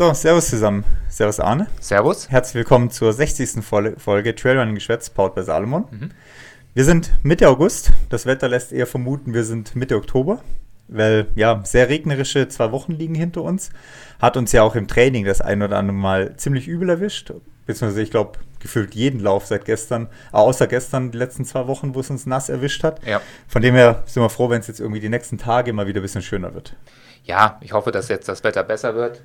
So, Servus zusammen. Servus Arne. Servus. Herzlich willkommen zur 60. Folge Trailrunning Geschwätz, powered bei Salomon. Mhm. Wir sind Mitte August. Das Wetter lässt eher vermuten, wir sind Mitte Oktober, weil ja, sehr regnerische zwei Wochen liegen hinter uns. Hat uns ja auch im Training das ein oder andere Mal ziemlich übel erwischt. Beziehungsweise, ich glaube, gefühlt jeden Lauf seit gestern, außer gestern, die letzten zwei Wochen, wo es uns nass erwischt hat. Ja. Von dem her sind wir froh, wenn es jetzt irgendwie die nächsten Tage mal wieder ein bisschen schöner wird. Ja, ich hoffe, dass jetzt das Wetter besser wird.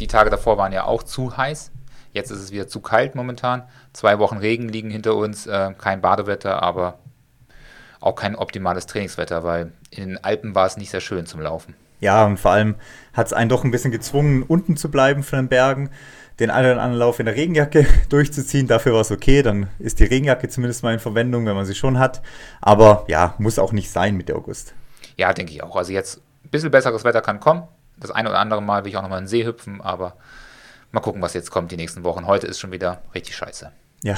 Die Tage davor waren ja auch zu heiß. Jetzt ist es wieder zu kalt momentan. Zwei Wochen Regen liegen hinter uns. Äh, kein Badewetter, aber auch kein optimales Trainingswetter, weil in den Alpen war es nicht sehr schön zum Laufen. Ja, und vor allem hat es einen doch ein bisschen gezwungen, unten zu bleiben von den Bergen, den einen oder anderen Lauf in der Regenjacke durchzuziehen. Dafür war es okay, dann ist die Regenjacke zumindest mal in Verwendung, wenn man sie schon hat. Aber ja, muss auch nicht sein mit August. Ja, denke ich auch. Also jetzt ein bisschen besseres Wetter kann kommen das eine oder andere Mal will ich auch nochmal in den See hüpfen, aber mal gucken, was jetzt kommt die nächsten Wochen. Heute ist schon wieder richtig scheiße. Ja,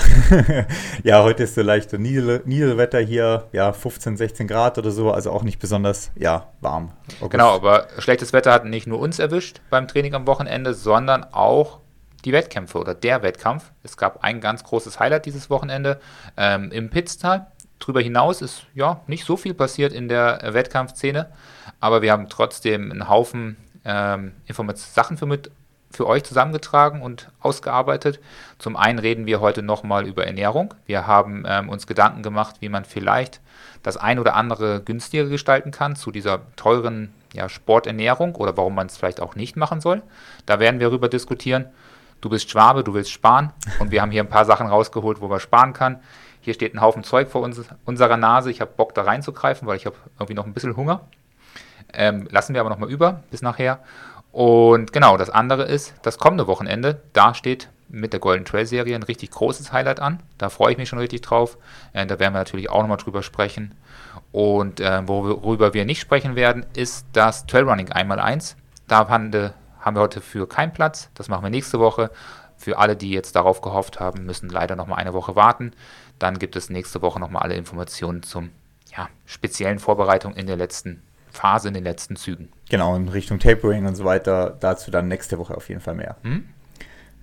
ja heute ist so leicht Niedel Niedelwetter hier, ja, 15, 16 Grad oder so, also auch nicht besonders, ja, warm. August. Genau, aber schlechtes Wetter hat nicht nur uns erwischt beim Training am Wochenende, sondern auch die Wettkämpfe oder der Wettkampf. Es gab ein ganz großes Highlight dieses Wochenende ähm, im Pitztal. Darüber hinaus ist ja nicht so viel passiert in der Wettkampfszene, aber wir haben trotzdem einen Haufen ähm, Sachen für, mit, für euch zusammengetragen und ausgearbeitet. Zum einen reden wir heute nochmal über Ernährung. Wir haben ähm, uns Gedanken gemacht, wie man vielleicht das ein oder andere günstiger gestalten kann zu dieser teuren ja, Sporternährung oder warum man es vielleicht auch nicht machen soll. Da werden wir darüber diskutieren. Du bist Schwabe, du willst sparen und wir haben hier ein paar Sachen rausgeholt, wo man sparen kann. Hier steht ein Haufen Zeug vor uns, unserer Nase. Ich habe Bock da reinzugreifen, weil ich habe irgendwie noch ein bisschen Hunger. Ähm, lassen wir aber nochmal über bis nachher. Und genau, das andere ist das kommende Wochenende. Da steht mit der Golden Trail Serie ein richtig großes Highlight an. Da freue ich mich schon richtig drauf. Äh, da werden wir natürlich auch nochmal drüber sprechen. Und äh, worüber wir nicht sprechen werden, ist das Trailrunning 1x1. Da haben wir heute für keinen Platz. Das machen wir nächste Woche. Für alle, die jetzt darauf gehofft haben, müssen leider nochmal eine Woche warten. Dann gibt es nächste Woche nochmal alle Informationen zum ja, speziellen Vorbereitung in der letzten Phase in den letzten Zügen. Genau, in Richtung Tapering und so weiter. Dazu dann nächste Woche auf jeden Fall mehr. Hm?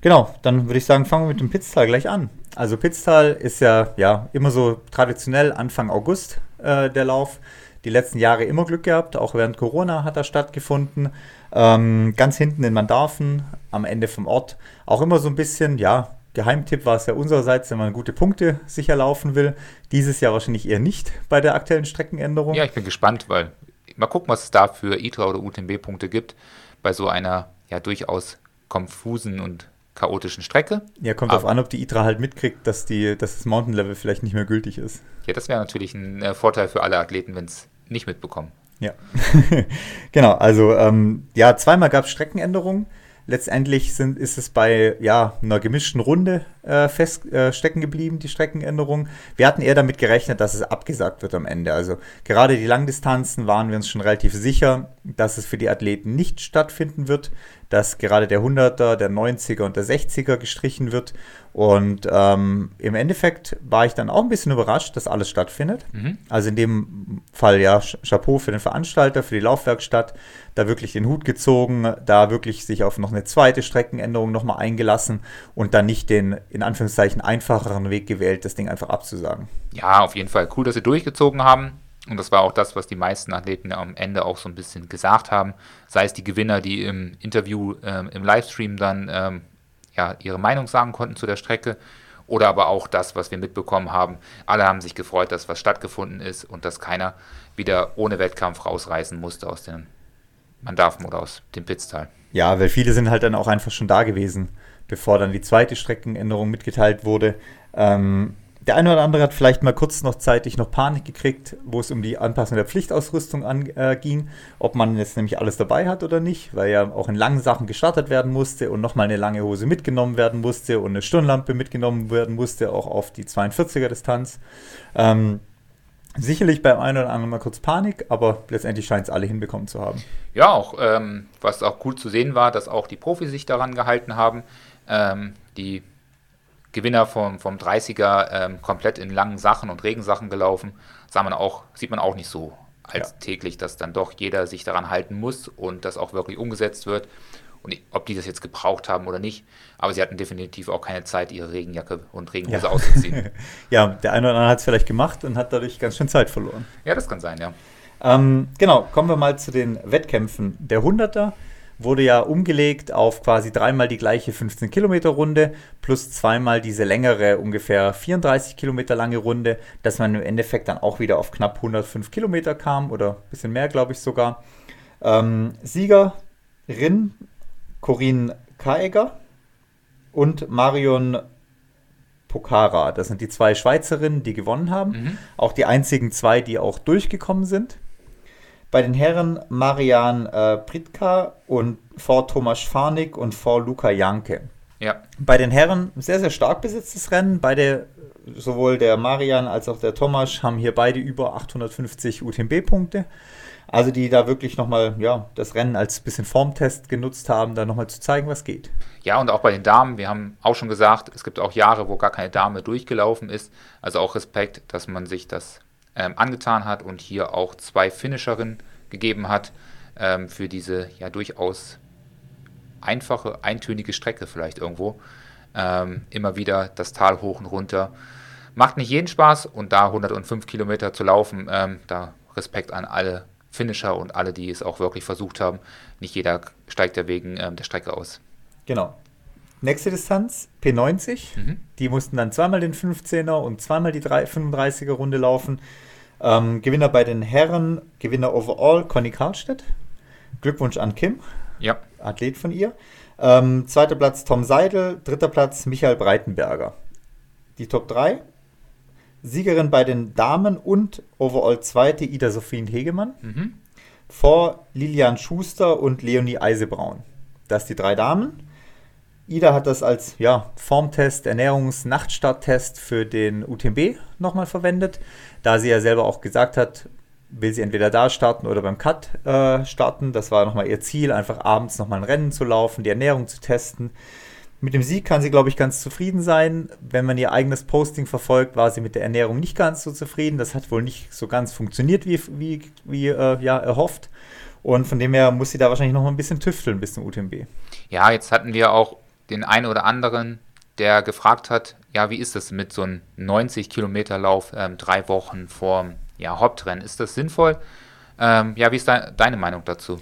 Genau, dann würde ich sagen, fangen wir mit dem Pitztal gleich an. Also Pitztal ist ja, ja immer so traditionell Anfang August äh, der Lauf. Die letzten Jahre immer Glück gehabt, auch während Corona hat er stattgefunden. Ähm, ganz hinten in Mandarfen, am Ende vom Ort. Auch immer so ein bisschen, ja, Geheimtipp war es ja unsererseits, wenn man gute Punkte sicher laufen will. Dieses Jahr wahrscheinlich eher nicht bei der aktuellen Streckenänderung. Ja, ich bin gespannt, weil mal gucken, was es da für ITRA oder UTMB-Punkte gibt bei so einer ja durchaus konfusen und chaotischen Strecke. Ja, kommt darauf an, ob die ITRA halt mitkriegt, dass, die, dass das Mountain Level vielleicht nicht mehr gültig ist. Ja, das wäre natürlich ein äh, Vorteil für alle Athleten, wenn es nicht mitbekommen. Ja, genau. Also ähm, ja, zweimal gab es Streckenänderungen. Letztendlich sind, ist es bei ja, einer gemischten Runde äh, fest äh, geblieben, die Streckenänderung. Wir hatten eher damit gerechnet, dass es abgesagt wird am Ende. Also gerade die Langdistanzen waren wir uns schon relativ sicher, dass es für die Athleten nicht stattfinden wird dass gerade der 100er, der 90er und der 60er gestrichen wird. Und ähm, im Endeffekt war ich dann auch ein bisschen überrascht, dass alles stattfindet. Mhm. Also in dem Fall ja Chapeau für den Veranstalter, für die Laufwerkstatt, da wirklich den Hut gezogen, da wirklich sich auf noch eine zweite Streckenänderung nochmal eingelassen und dann nicht den in Anführungszeichen einfacheren Weg gewählt, das Ding einfach abzusagen. Ja, auf jeden Fall cool, dass sie durchgezogen haben. Und das war auch das, was die meisten Athleten am Ende auch so ein bisschen gesagt haben. Sei es die Gewinner, die im Interview, ähm, im Livestream dann ähm, ja, ihre Meinung sagen konnten zu der Strecke. Oder aber auch das, was wir mitbekommen haben. Alle haben sich gefreut, dass was stattgefunden ist und dass keiner wieder ohne Wettkampf rausreißen musste aus dem Mandarfen oder aus dem Pitztal. Ja, weil viele sind halt dann auch einfach schon da gewesen, bevor dann die zweite Streckenänderung mitgeteilt wurde. Ähm, der eine oder andere hat vielleicht mal kurz noch zeitig noch Panik gekriegt, wo es um die Anpassung der Pflichtausrüstung an, äh, ob man jetzt nämlich alles dabei hat oder nicht, weil ja auch in langen Sachen gestartet werden musste und nochmal eine lange Hose mitgenommen werden musste und eine Stirnlampe mitgenommen werden musste, auch auf die 42er Distanz. Ähm, sicherlich beim einen oder anderen mal kurz Panik, aber letztendlich scheint es alle hinbekommen zu haben. Ja, auch ähm, was auch cool zu sehen war, dass auch die Profis sich daran gehalten haben. Ähm, die Gewinner vom, vom 30er ähm, komplett in langen Sachen und Regensachen gelaufen. Sah man auch, sieht man auch nicht so alltäglich, ja. dass dann doch jeder sich daran halten muss und das auch wirklich umgesetzt wird. Und ob die das jetzt gebraucht haben oder nicht, aber sie hatten definitiv auch keine Zeit, ihre Regenjacke und Regenhose Ja. auszuziehen. Ja, der eine oder andere hat es vielleicht gemacht und hat dadurch ganz schön Zeit verloren. ja, das kann sein, ja. Ähm, genau, kommen wir mal zu den Wettkämpfen. Der 100er wurde ja umgelegt auf quasi dreimal die gleiche 15 Kilometer Runde plus zweimal diese längere, ungefähr 34 Kilometer lange Runde, dass man im Endeffekt dann auch wieder auf knapp 105 Kilometer kam oder ein bisschen mehr, glaube ich sogar. Ähm, Siegerin Corinne Kaeger und Marion Pocara. Das sind die zwei Schweizerinnen, die gewonnen haben. Mhm. Auch die einzigen zwei, die auch durchgekommen sind. Bei den Herren Marian äh, Pritka und vor Thomas Farnig und vor Luca Janke. Ja, Bei den Herren sehr, sehr stark besetztes Rennen. Beide, sowohl der Marian als auch der Thomas, haben hier beide über 850 UTMB-Punkte. Also die da wirklich nochmal ja, das Rennen als bisschen Formtest genutzt haben, da nochmal zu zeigen, was geht. Ja, und auch bei den Damen, wir haben auch schon gesagt, es gibt auch Jahre, wo gar keine Dame durchgelaufen ist. Also auch Respekt, dass man sich das ähm, angetan hat und hier auch zwei Finisherinnen gegeben hat ähm, für diese ja durchaus einfache, eintönige Strecke vielleicht irgendwo. Ähm, immer wieder das Tal hoch und runter. Macht nicht jeden Spaß und da 105 Kilometer zu laufen, ähm, da Respekt an alle Finisher und alle, die es auch wirklich versucht haben. Nicht jeder steigt ja wegen ähm, der Strecke aus. Genau. Nächste Distanz, P90. Mhm. Die mussten dann zweimal den 15er und zweimal die 3 35er Runde laufen. Ähm, Gewinner bei den Herren, Gewinner overall, Conny Karlstedt. Glückwunsch an Kim, Ja, Athlet von ihr. Ähm, zweiter Platz Tom Seidel, dritter Platz Michael Breitenberger. Die Top 3. Siegerin bei den Damen und overall zweite Ida Sophien Hegemann. mhm. Vor Lilian Schuster und Leonie Eisebraun. Das die drei Damen. Ida hat das als ja, Formtest, Ernährungs-Nachtstarttest für den UTMB nochmal verwendet, da sie ja selber auch gesagt hat, will sie entweder da starten oder beim Cut äh, starten. Das war nochmal ihr Ziel, einfach abends nochmal ein Rennen zu laufen, die Ernährung zu testen. Mit dem Sieg kann sie, glaube ich, ganz zufrieden sein. Wenn man ihr eigenes Posting verfolgt, war sie mit der Ernährung nicht ganz so zufrieden. Das hat wohl nicht so ganz funktioniert, wie, wie, wie äh, ja, erhofft. Und von dem her muss sie da wahrscheinlich noch ein bisschen tüfteln bis zum UTMB. Ja, jetzt hatten wir auch den einen oder anderen, der gefragt hat, ja, wie ist das mit so einem 90 Kilometer Lauf ähm, drei Wochen vor ja, Hauptrennen? Ist das sinnvoll? Ähm, ja, wie ist de deine Meinung dazu?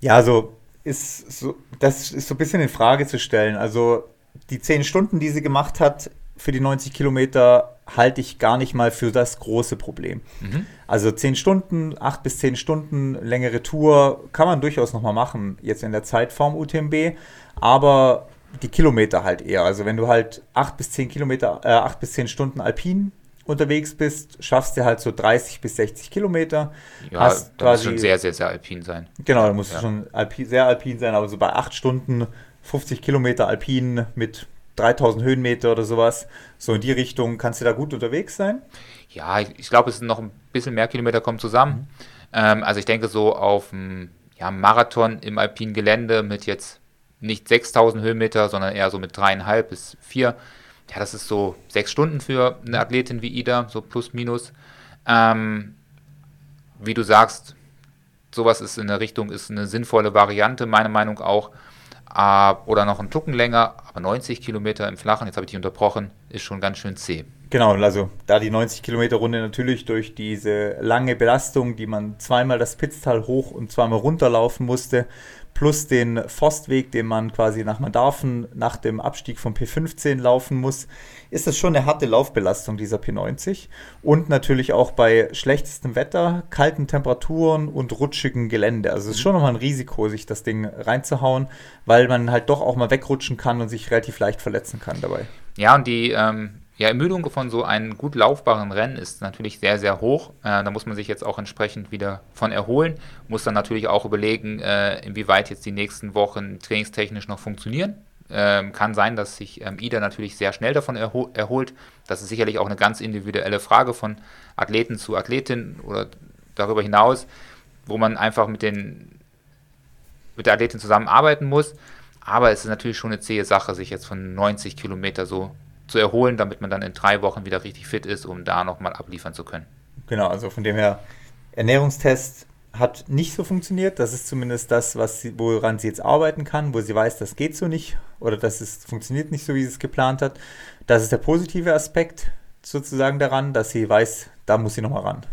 Ja, also ist so, das ist so ein bisschen in Frage zu stellen. Also die 10 Stunden, die sie gemacht hat für die 90 Kilometer, halte ich gar nicht mal für das große Problem. Mhm. Also 10 Stunden, 8 bis 10 Stunden längere Tour kann man durchaus nochmal machen, jetzt in der Zeit vorm UTMB, aber die Kilometer halt eher. Also wenn du halt 8 bis 10 Kilometer, äh, 8 bis 10 Stunden alpin unterwegs bist, schaffst du halt so 30 bis 60 Kilometer. Ja, Hast das muss quasi- schon sehr, sehr, sehr alpin sein. Genau, da musst Ja. du schon alpi sehr alpin sein, aber so bei 8 Stunden 50 Kilometer alpin mit 3000 Höhenmeter oder sowas, so in die Richtung kannst du da gut unterwegs sein. Ja, ich, ich glaube, es sind noch ein bisschen mehr Kilometer kommen zusammen. Ähm, also ich denke so auf einem ja, Marathon im alpinen Gelände mit jetzt nicht 6000 Höhenmeter, sondern eher so mit dreieinhalb bis vier. Ja, das ist so sechs Stunden für eine Athletin wie Ida, so plus minus. Ähm, wie du sagst, sowas ist in der Richtung, ist eine sinnvolle Variante, meine Meinung auch. Äh, oder noch einen Tucken länger, aber 90 Kilometer im Flachen, jetzt habe ich dich unterbrochen, ist schon ganz schön zäh. Genau, also da die 90 Kilometer Runde natürlich durch diese lange Belastung, die man zweimal das Pitztal hoch und zweimal runterlaufen musste, plus den Forstweg, den man quasi nach Mandarfen nach dem Abstieg vom P15 laufen muss, ist das schon eine harte Laufbelastung dieser P90. Und natürlich auch bei schlechtestem Wetter, kalten Temperaturen und rutschigem Gelände. Also es ist schon nochmal ein Risiko, sich das Ding reinzuhauen, weil man halt doch auch mal wegrutschen kann und sich relativ leicht verletzen kann dabei. Ja, und die ähm, ja, Ermüdung von so einem gut laufbaren Rennen ist natürlich sehr, sehr hoch. Äh, da muss man sich jetzt auch entsprechend wieder von erholen. Muss dann natürlich auch überlegen, äh, inwieweit jetzt die nächsten Wochen trainingstechnisch noch funktionieren. Ähm, kann sein, dass sich ähm, Ida natürlich sehr schnell davon erho erholt. Das ist sicherlich auch eine ganz individuelle Frage von Athleten zu Athletin oder darüber hinaus, wo man einfach mit, den, mit der Athletin zusammenarbeiten muss. Aber es ist natürlich schon eine zähe Sache, sich jetzt von 90 Kilometer so zu erholen, damit man dann in drei Wochen wieder richtig fit ist, um da nochmal abliefern zu können. Genau, also von dem her, Ernährungstest hat nicht so funktioniert. Das ist zumindest das, was sie, woran sie jetzt arbeiten kann, wo sie weiß, das geht so nicht oder das ist, funktioniert nicht so, wie sie es geplant hat. Das ist der positive Aspekt sozusagen daran, dass sie weiß, da muss sie nochmal ran.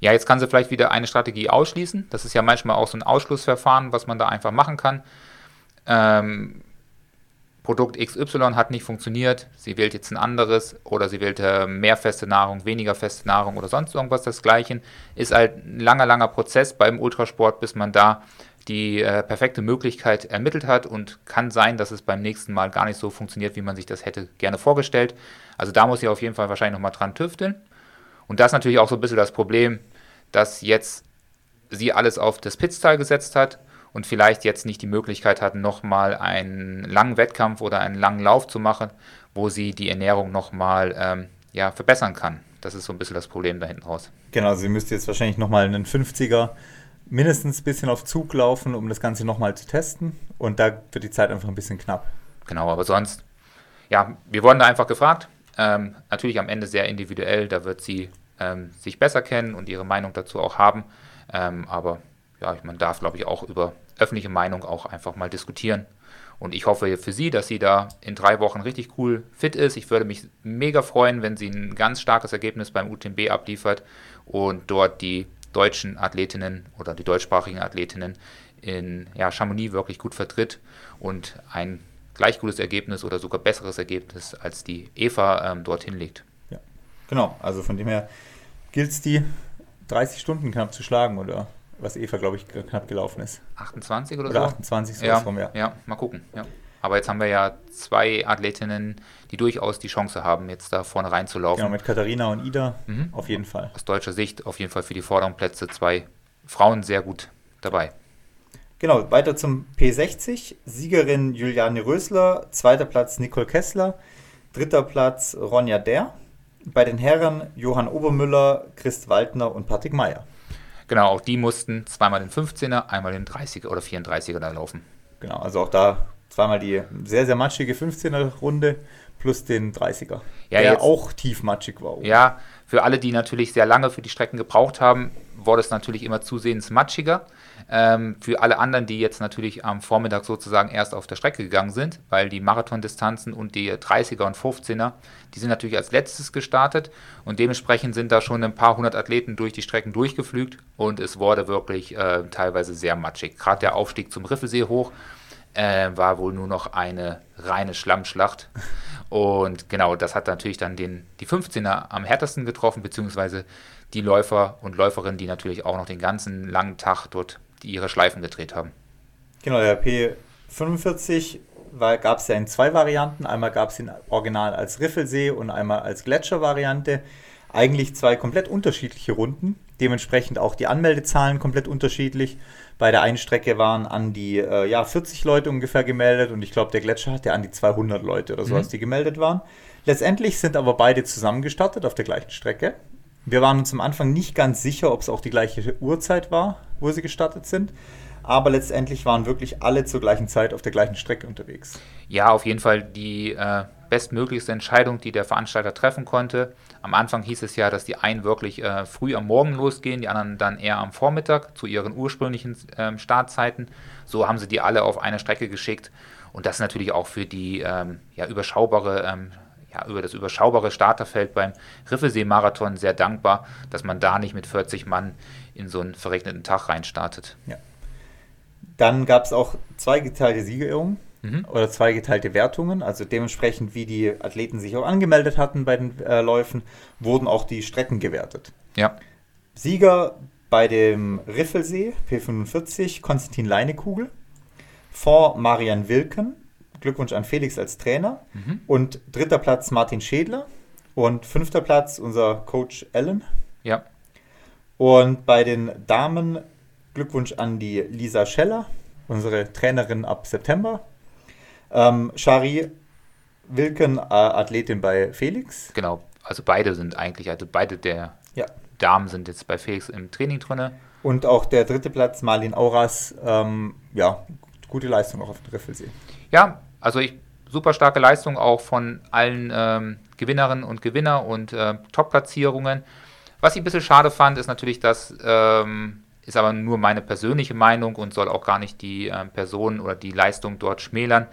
Ja, jetzt kann sie vielleicht wieder eine Strategie ausschließen. Das ist ja manchmal auch so ein Ausschlussverfahren, was man da einfach machen kann. Ähm, Produkt XY hat nicht funktioniert, sie wählt jetzt ein anderes oder sie wählt äh, mehr feste Nahrung, weniger feste Nahrung oder sonst irgendwas desgleichen. Ist halt ein langer, langer Prozess beim Ultrasport, bis man da die äh, perfekte Möglichkeit ermittelt hat und kann sein, dass es beim nächsten Mal gar nicht so funktioniert, wie man sich das hätte gerne vorgestellt. Also da muss ich auf jeden Fall wahrscheinlich nochmal dran tüfteln. Und das ist natürlich auch so ein bisschen das Problem, dass jetzt sie alles auf das Pitztal gesetzt hat und vielleicht jetzt nicht die Möglichkeit hat, nochmal einen langen Wettkampf oder einen langen Lauf zu machen, wo sie die Ernährung nochmal ähm, ja, verbessern kann. Das ist so ein bisschen das Problem da hinten raus. Genau, sie müsste jetzt wahrscheinlich nochmal einen 50er mindestens ein bisschen auf Zug laufen, um das Ganze nochmal zu testen. Und da wird die Zeit einfach ein bisschen knapp. Genau, aber sonst, ja, wir wurden da einfach gefragt. Ähm, natürlich am Ende sehr individuell, da wird sie ähm, sich besser kennen und ihre Meinung dazu auch haben. Ähm, aber ja, man darf, glaube ich, auch über öffentliche Meinung auch einfach mal diskutieren. Und ich hoffe für sie, dass sie da in drei Wochen richtig cool fit ist. Ich würde mich mega freuen, wenn sie ein ganz starkes Ergebnis beim UTMB abliefert und dort die deutschen Athletinnen oder die deutschsprachigen Athletinnen in ja, Chamonix wirklich gut vertritt und ein gleich gutes Ergebnis oder sogar besseres Ergebnis als die Eva ähm, dorthin legt. Ja, genau. Also von dem her gilt es, die 30 Stunden knapp zu schlagen, oder? Was Eva, glaube ich, knapp gelaufen ist. 28 oder, oder so? 28, so ja, rum, ja. Ja, mal gucken. Ja. Aber jetzt haben wir ja zwei Athletinnen, die durchaus die Chance haben, jetzt da vorne reinzulaufen. Genau, mit Katharina und Ida mhm. auf jeden Fall. Aus deutscher Sicht auf jeden Fall für die vorderen Plätze zwei Frauen sehr gut dabei. Genau, weiter zum P60. Siegerin Juliane Rösler, zweiter Platz Nicole Kessler, dritter Platz Ronja Der. Bei den Herren Johann Obermüller, Christ Waldner und Patrick Meyer. Genau, auch die mussten zweimal den 15er, einmal den 30er oder 34er da laufen. Genau, also auch da zweimal die sehr, sehr matschige 15er-Runde plus den 30er, ja, der jetzt, auch tiefmatschig war. Ja, für alle, die natürlich sehr lange für die Strecken gebraucht haben, wurde es natürlich immer zusehends matschiger. Ähm, für alle anderen, die jetzt natürlich am Vormittag sozusagen erst auf der Strecke gegangen sind, weil die Marathondistanzen und die 30er und 15er, die sind natürlich als letztes gestartet und dementsprechend sind da schon ein paar hundert Athleten durch die Strecken durchgeflügt und es wurde wirklich äh, teilweise sehr matschig. Gerade der Aufstieg zum Riffelsee hoch äh, war wohl nur noch eine reine Schlammschlacht. Und genau, das hat natürlich dann den, die 15er am härtesten getroffen, beziehungsweise die Läufer und Läuferinnen, die natürlich auch noch den ganzen langen Tag dort die ihre Schleifen gedreht haben. Genau, der P45 gab es ja in zwei Varianten. Einmal gab es ihn original als Riffelsee und einmal als Gletscher-Variante. Eigentlich zwei komplett unterschiedliche Runden. Dementsprechend auch die Anmeldezahlen komplett unterschiedlich. Bei der einen Strecke waren an die äh, ja, 40 Leute ungefähr gemeldet und ich glaube, der Gletscher hatte an die 200 Leute oder sowas, mhm. die gemeldet waren. Letztendlich sind aber beide zusammen gestartet auf der gleichen Strecke. Wir waren uns am Anfang nicht ganz sicher, ob es auch die gleiche Uhrzeit war, wo sie gestartet sind. Aber letztendlich waren wirklich alle zur gleichen Zeit auf der gleichen Strecke unterwegs. Ja, auf jeden Fall die äh, bestmöglichste Entscheidung, die der Veranstalter treffen konnte. Am Anfang hieß es ja, dass die einen wirklich äh, früh am Morgen losgehen, die anderen dann eher am Vormittag zu ihren ursprünglichen äh, Startzeiten. So haben sie die alle auf eine Strecke geschickt. Und das natürlich auch für die ähm, ja, überschaubare ähm, ja, über das überschaubare Starterfeld beim Riffelsee-Marathon sehr dankbar, dass man da nicht mit 40 Mann in so einen verregneten Tag reinstartet. Ja. Dann gab es auch zweigeteilte Siegerehrungen mhm. oder zweigeteilte Wertungen. Also dementsprechend, wie die Athleten sich auch angemeldet hatten bei den äh, Läufen, wurden auch die Strecken gewertet. Ja. Sieger bei dem Riffelsee, P45, Konstantin Leinekugel. Vor Marian Wilken, Glückwunsch an Felix als Trainer. Mhm. Und dritter Platz Martin Schädler. Und fünfter Platz unser Coach Allen. Ja. Und bei den Damen Glückwunsch an die Lisa Scheller, unsere Trainerin ab September. Ähm, Shari Wilken, äh, Athletin bei Felix. Genau, also beide sind eigentlich, also beide der ja. Damen sind jetzt bei Felix im Training drin. Und auch der dritte Platz, Marlin Auras, ähm, ja, gute Leistung auch auf dem Riffelsee. Ja, also ich, super starke Leistung auch von allen ähm, Gewinnerinnen und Gewinner und äh, Top-Platzierungen. Was ich ein bisschen schade fand, ist natürlich, dass ähm, ist aber nur meine persönliche Meinung und soll auch gar nicht die äh, Person oder die Leistung dort schmälern,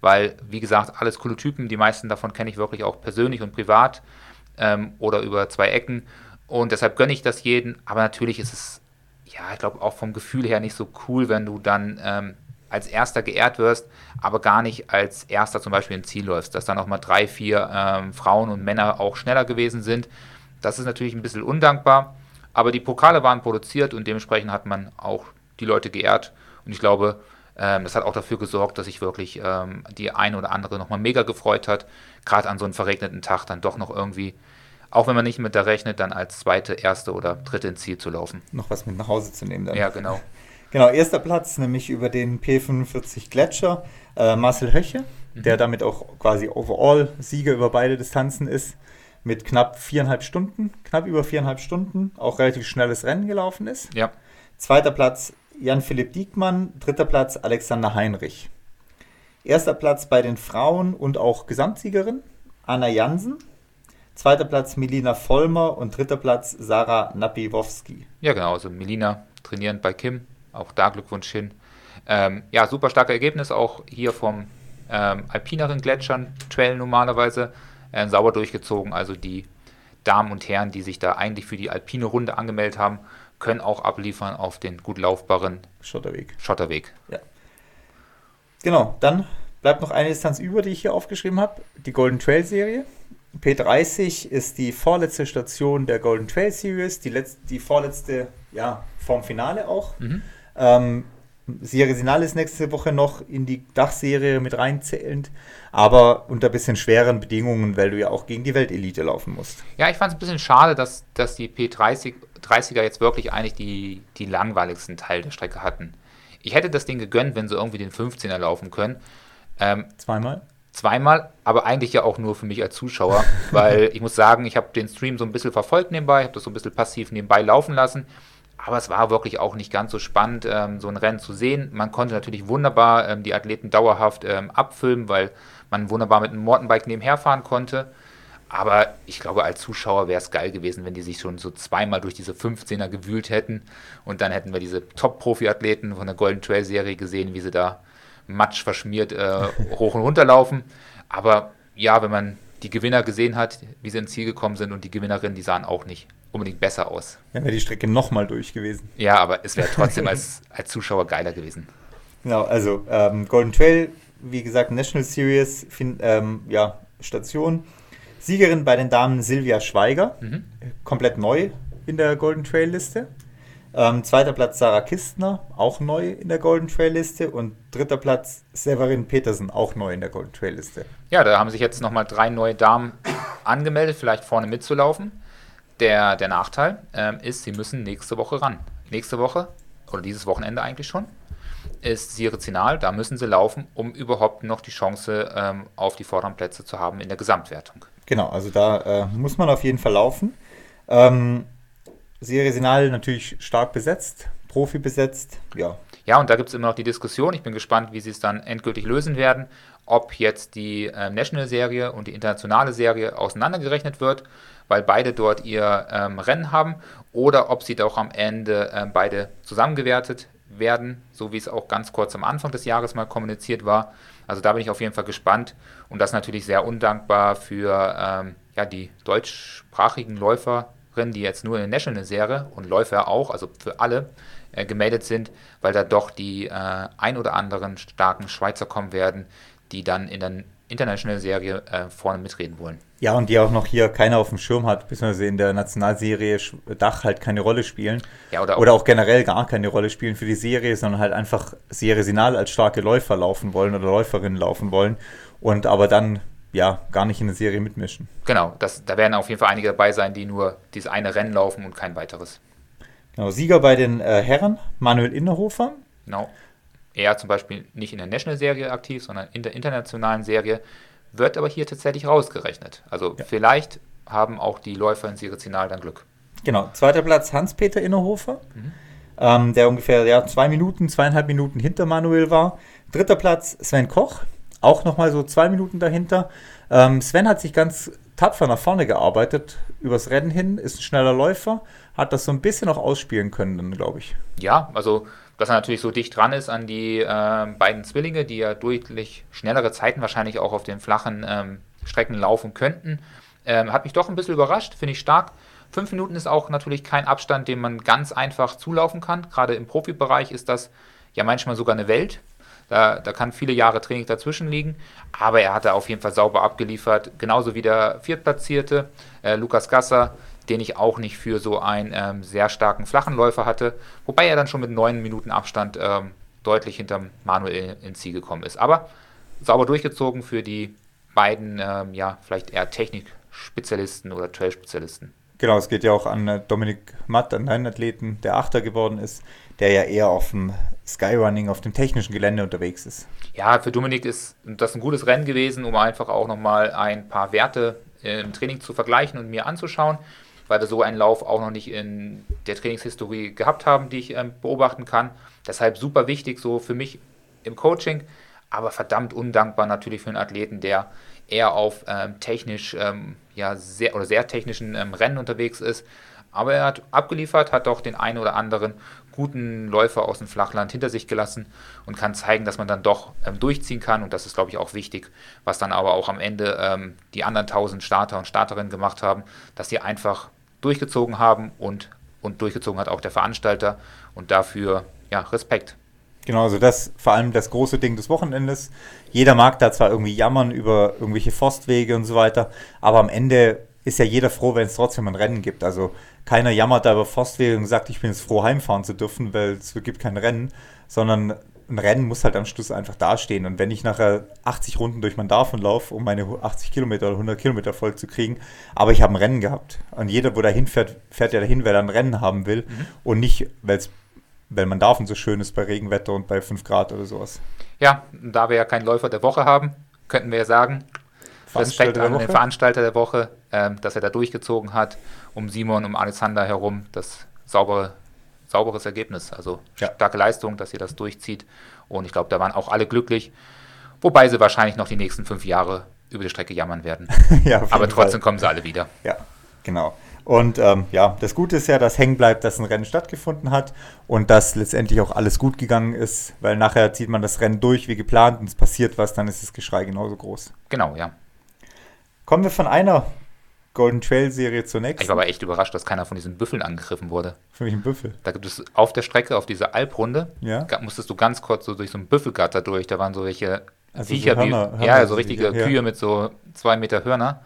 weil, wie gesagt, alles coole Typen, die meisten davon kenne ich wirklich auch persönlich und privat ähm, oder über zwei Ecken und deshalb gönne ich das jeden, aber natürlich ist es, ja, ich glaube auch vom Gefühl her nicht so cool, wenn du dann ähm, als Erster geehrt wirst, aber gar nicht als Erster zum Beispiel im Ziel läufst, dass dann auch mal drei, vier ähm, Frauen und Männer auch schneller gewesen sind. Das ist natürlich ein bisschen undankbar, aber die Pokale waren produziert und dementsprechend hat man auch die Leute geehrt und ich glaube, ähm, das hat auch dafür gesorgt, dass sich wirklich ähm, die eine oder andere nochmal mega gefreut hat, gerade an so einem verregneten Tag dann doch noch irgendwie auch wenn man nicht mit da rechnet, dann als zweite, erste oder dritte ins Ziel zu laufen. Noch was mit nach Hause zu nehmen dann. Ja, genau. Genau, erster Platz, nämlich über den P45 Gletscher, äh, Marcel Höche, mhm. der damit auch quasi Overall-Sieger über beide Distanzen ist, mit knapp viereinhalb Stunden, knapp über viereinhalb Stunden, auch relativ schnelles Rennen gelaufen ist. Ja. Zweiter Platz Jan-Philipp Diekmann, dritter Platz Alexander Heinrich. Erster Platz bei den Frauen und auch Gesamtsiegerin Anna Jansen. Zweiter Platz Milina Vollmer und dritter Platz Sarah Napiwowski. Ja, genau. Also Milina trainierend bei Kim, auch da Glückwunsch hin. Ähm, ja, super starke Ergebnis auch hier vom ähm, alpineren Gletschern Trail normalerweise äh, sauber durchgezogen. Also die Damen und Herren, die sich da eigentlich für die alpine Runde angemeldet haben, können auch abliefern auf den gut laufbaren Schotterweg. Schotterweg. Ja. Genau, dann bleibt noch eine Distanz über, die ich hier aufgeschrieben habe, die Golden Trail Serie. P30 ist die vorletzte Station der Golden Trail Series, die, letzte, die vorletzte ja, vorm Finale auch. Mhm. Ähm, Serie Sinal ist nächste Woche noch in die Dachserie mit reinzählend, aber unter ein bisschen schweren Bedingungen, weil du ja auch gegen die Weltelite laufen musst. Ja, ich fand es ein bisschen schade, dass, dass die P30 30er jetzt wirklich eigentlich die, die langweiligsten Teil der Strecke hatten. Ich hätte das Ding gegönnt, wenn sie irgendwie den 15er laufen können. Ähm, Zweimal? Zweimal, aber eigentlich ja auch nur für mich als Zuschauer, weil ich muss sagen, ich habe den Stream so ein bisschen verfolgt nebenbei, habe das so ein bisschen passiv nebenbei laufen lassen aber es war wirklich auch nicht ganz so spannend, ähm, so ein Rennen zu sehen. Man konnte natürlich wunderbar ähm, die Athleten dauerhaft ähm, abfilmen, weil man wunderbar mit einem Mountainbike nebenher fahren konnte. Aber ich glaube, als Zuschauer wäre es geil gewesen, wenn die sich schon so zweimal durch diese 15er gewühlt hätten. Und dann hätten wir diese Top-Profi-Athleten von der Golden Trail-Serie gesehen, wie sie da matsch verschmiert äh, hoch und runter laufen. Aber ja, wenn man die Gewinner gesehen hat, wie sie ins Ziel gekommen sind und die Gewinnerinnen, die sahen auch nicht unbedingt besser aus. Dann wäre die Strecke nochmal durch gewesen. Ja, aber es wäre trotzdem als, als Zuschauer geiler gewesen. Genau, also ähm, Golden Trail, wie gesagt, National Series fin, ähm, ja, Station. Siegerin bei den Damen Silvia Schweiger, mhm. komplett neu in der Golden Trail Liste. Ähm, zweiter Platz Sarah Kistner, auch neu in der Golden Trail Liste. Und dritter Platz Severin Petersen, auch neu in der Golden Trail Liste. Ja, da haben sich jetzt nochmal drei neue Damen angemeldet, vielleicht vorne mitzulaufen. Der, der Nachteil ähm, ist, sie müssen nächste Woche ran. Nächste Woche, oder dieses Wochenende eigentlich schon, ist Sirezinal. Da müssen sie laufen, um überhaupt noch die Chance ähm, auf die vorderen Plätze zu haben in der Gesamtwertung. Genau, also da äh, muss man auf jeden Fall laufen. Ähm, Sirezinal natürlich stark besetzt, Profi besetzt, ja. Ja, und da gibt es immer noch die Diskussion. Ich bin gespannt, wie sie es dann endgültig lösen werden. Ob jetzt die äh, National-Serie und die internationale Serie auseinandergerechnet wird weil beide dort ihr ähm, Rennen haben, oder ob sie doch am Ende ähm, beide zusammengewertet werden, so wie es auch ganz kurz am Anfang des Jahres mal kommuniziert war. Also da bin ich auf jeden Fall gespannt und das natürlich sehr undankbar für ähm, ja, die deutschsprachigen Läuferinnen, die jetzt nur in der National-Serie und Läufer auch, also für alle, äh, gemeldet sind, weil da doch die äh, ein oder anderen starken Schweizer kommen werden, die dann in der International-Serie äh, vorne mitreden wollen. Ja, und die auch noch hier keiner auf dem Schirm hat, beziehungsweise in der Nationalserie Dach halt keine Rolle spielen. Ja, oder, auch, oder auch generell gar keine Rolle spielen für die Serie, sondern halt einfach Serie Sinal als starke Läufer laufen wollen oder Läuferinnen laufen wollen und aber dann ja gar nicht in der Serie mitmischen. Genau, das, da werden auf jeden Fall einige dabei sein, die nur dieses eine Rennen laufen und kein weiteres. Genau, Sieger bei den äh, Herren, Manuel Innerhofer. Genau. Er zum Beispiel nicht in der National-Serie aktiv, sondern in der internationalen Serie wird aber hier tatsächlich rausgerechnet. Also ja. vielleicht haben auch die Läufer in Sirizinal dann Glück. Genau, zweiter Platz Hans-Peter Innerhofer, mhm. ähm, der ungefähr ja, zwei Minuten, zweieinhalb Minuten hinter Manuel war. Dritter Platz Sven Koch, auch nochmal so zwei Minuten dahinter. Ähm, Sven hat sich ganz tapfer nach vorne gearbeitet, übers Rennen hin, ist ein schneller Läufer, hat das so ein bisschen auch ausspielen können, glaube ich. Ja, also dass er natürlich so dicht dran ist an die äh, beiden Zwillinge, die ja deutlich schnellere Zeiten wahrscheinlich auch auf den flachen ähm, Strecken laufen könnten. Ähm, hat mich doch ein bisschen überrascht, finde ich stark. Fünf Minuten ist auch natürlich kein Abstand, den man ganz einfach zulaufen kann. Gerade im Profibereich ist das ja manchmal sogar eine Welt. Da, da kann viele Jahre Training dazwischen liegen. Aber er hat da auf jeden Fall sauber abgeliefert. Genauso wie der Viertplatzierte, äh, Lukas Gasser, den ich auch nicht für so einen ähm, sehr starken flachen Läufer hatte. Wobei er dann schon mit neun Minuten Abstand ähm, deutlich hinterm Manuel ins Ziel gekommen ist. Aber sauber durchgezogen für die beiden, ähm, ja, vielleicht eher Technikspezialisten oder Trail-Spezialisten. Genau, es geht ja auch an äh, Dominik Matt, an deinen Athleten, der Achter geworden ist, der ja eher auf dem Skyrunning, auf dem technischen Gelände unterwegs ist. Ja, für Dominik ist das ein gutes Rennen gewesen, um einfach auch nochmal ein paar Werte im Training zu vergleichen und mir anzuschauen, weil wir so einen Lauf auch noch nicht in der Trainingshistorie gehabt haben, die ich ähm, beobachten kann. Deshalb super wichtig so für mich im Coaching, aber verdammt undankbar natürlich für einen Athleten, der eher auf ähm, technisch, ähm, ja, sehr oder sehr technischen ähm, Rennen unterwegs ist. Aber er hat abgeliefert, hat doch den einen oder anderen guten Läufer aus dem Flachland hinter sich gelassen und kann zeigen, dass man dann doch ähm, durchziehen kann. Und das ist, glaube ich, auch wichtig, was dann aber auch am Ende ähm, die anderen 1000 Starter und Starterinnen gemacht haben, dass sie einfach durchgezogen haben und, und durchgezogen hat auch der Veranstalter. Und dafür, ja, Respekt. Genau, also das vor allem das große Ding des Wochenendes. Jeder mag da zwar irgendwie jammern über irgendwelche Forstwege und so weiter, aber am Ende ist ja jeder froh, wenn es trotzdem ein Rennen gibt. Also keiner jammert da über Forstwege und sagt, ich bin jetzt froh, heimfahren zu dürfen, weil es gibt kein Rennen, sondern ein Rennen muss halt am Schluss einfach dastehen. Und wenn ich nachher 80 Runden durch mein Darfen laufe, um meine 80 Kilometer oder 100 Kilometer voll zu kriegen, aber ich habe ein Rennen gehabt. Und jeder, wo da hinfährt, fährt ja dahin, weil er ein Rennen haben will mhm. und nicht, weil man Darfen so schön ist bei Regenwetter und bei 5 Grad oder sowas. Ja, da wir ja keinen Läufer der Woche haben, könnten wir ja sagen, Respekt an den Veranstalter der Woche, äh, dass er da durchgezogen hat, um Simon, um Alexander herum, das saubere, sauberes Ergebnis. Also ja. starke Leistung, dass ihr das durchzieht. Und ich glaube, da waren auch alle glücklich, wobei sie wahrscheinlich noch die nächsten fünf Jahre über die Strecke jammern werden. ja, Aber trotzdem Fall. kommen sie alle wieder. Ja, genau. Und ähm, ja, das Gute ist ja, dass hängen bleibt, dass ein Rennen stattgefunden hat und dass letztendlich auch alles gut gegangen ist, weil nachher zieht man das Rennen durch wie geplant und es passiert was, dann ist das Geschrei genauso groß. Genau, ja. Kommen wir von einer Golden Trail Serie zur nächsten. Ich war aber echt überrascht, dass keiner von diesen Büffeln angegriffen wurde. Für mich ein Büffel. Da gibt es auf der Strecke, auf dieser Alprunde, ja? musstest du ganz kurz so durch so ein Büffelgatter durch. Da waren so welche also Viecher, so Hörner, Hörner ja, so richtige Viecher, Kühe ja. mit so zwei Meter Hörner.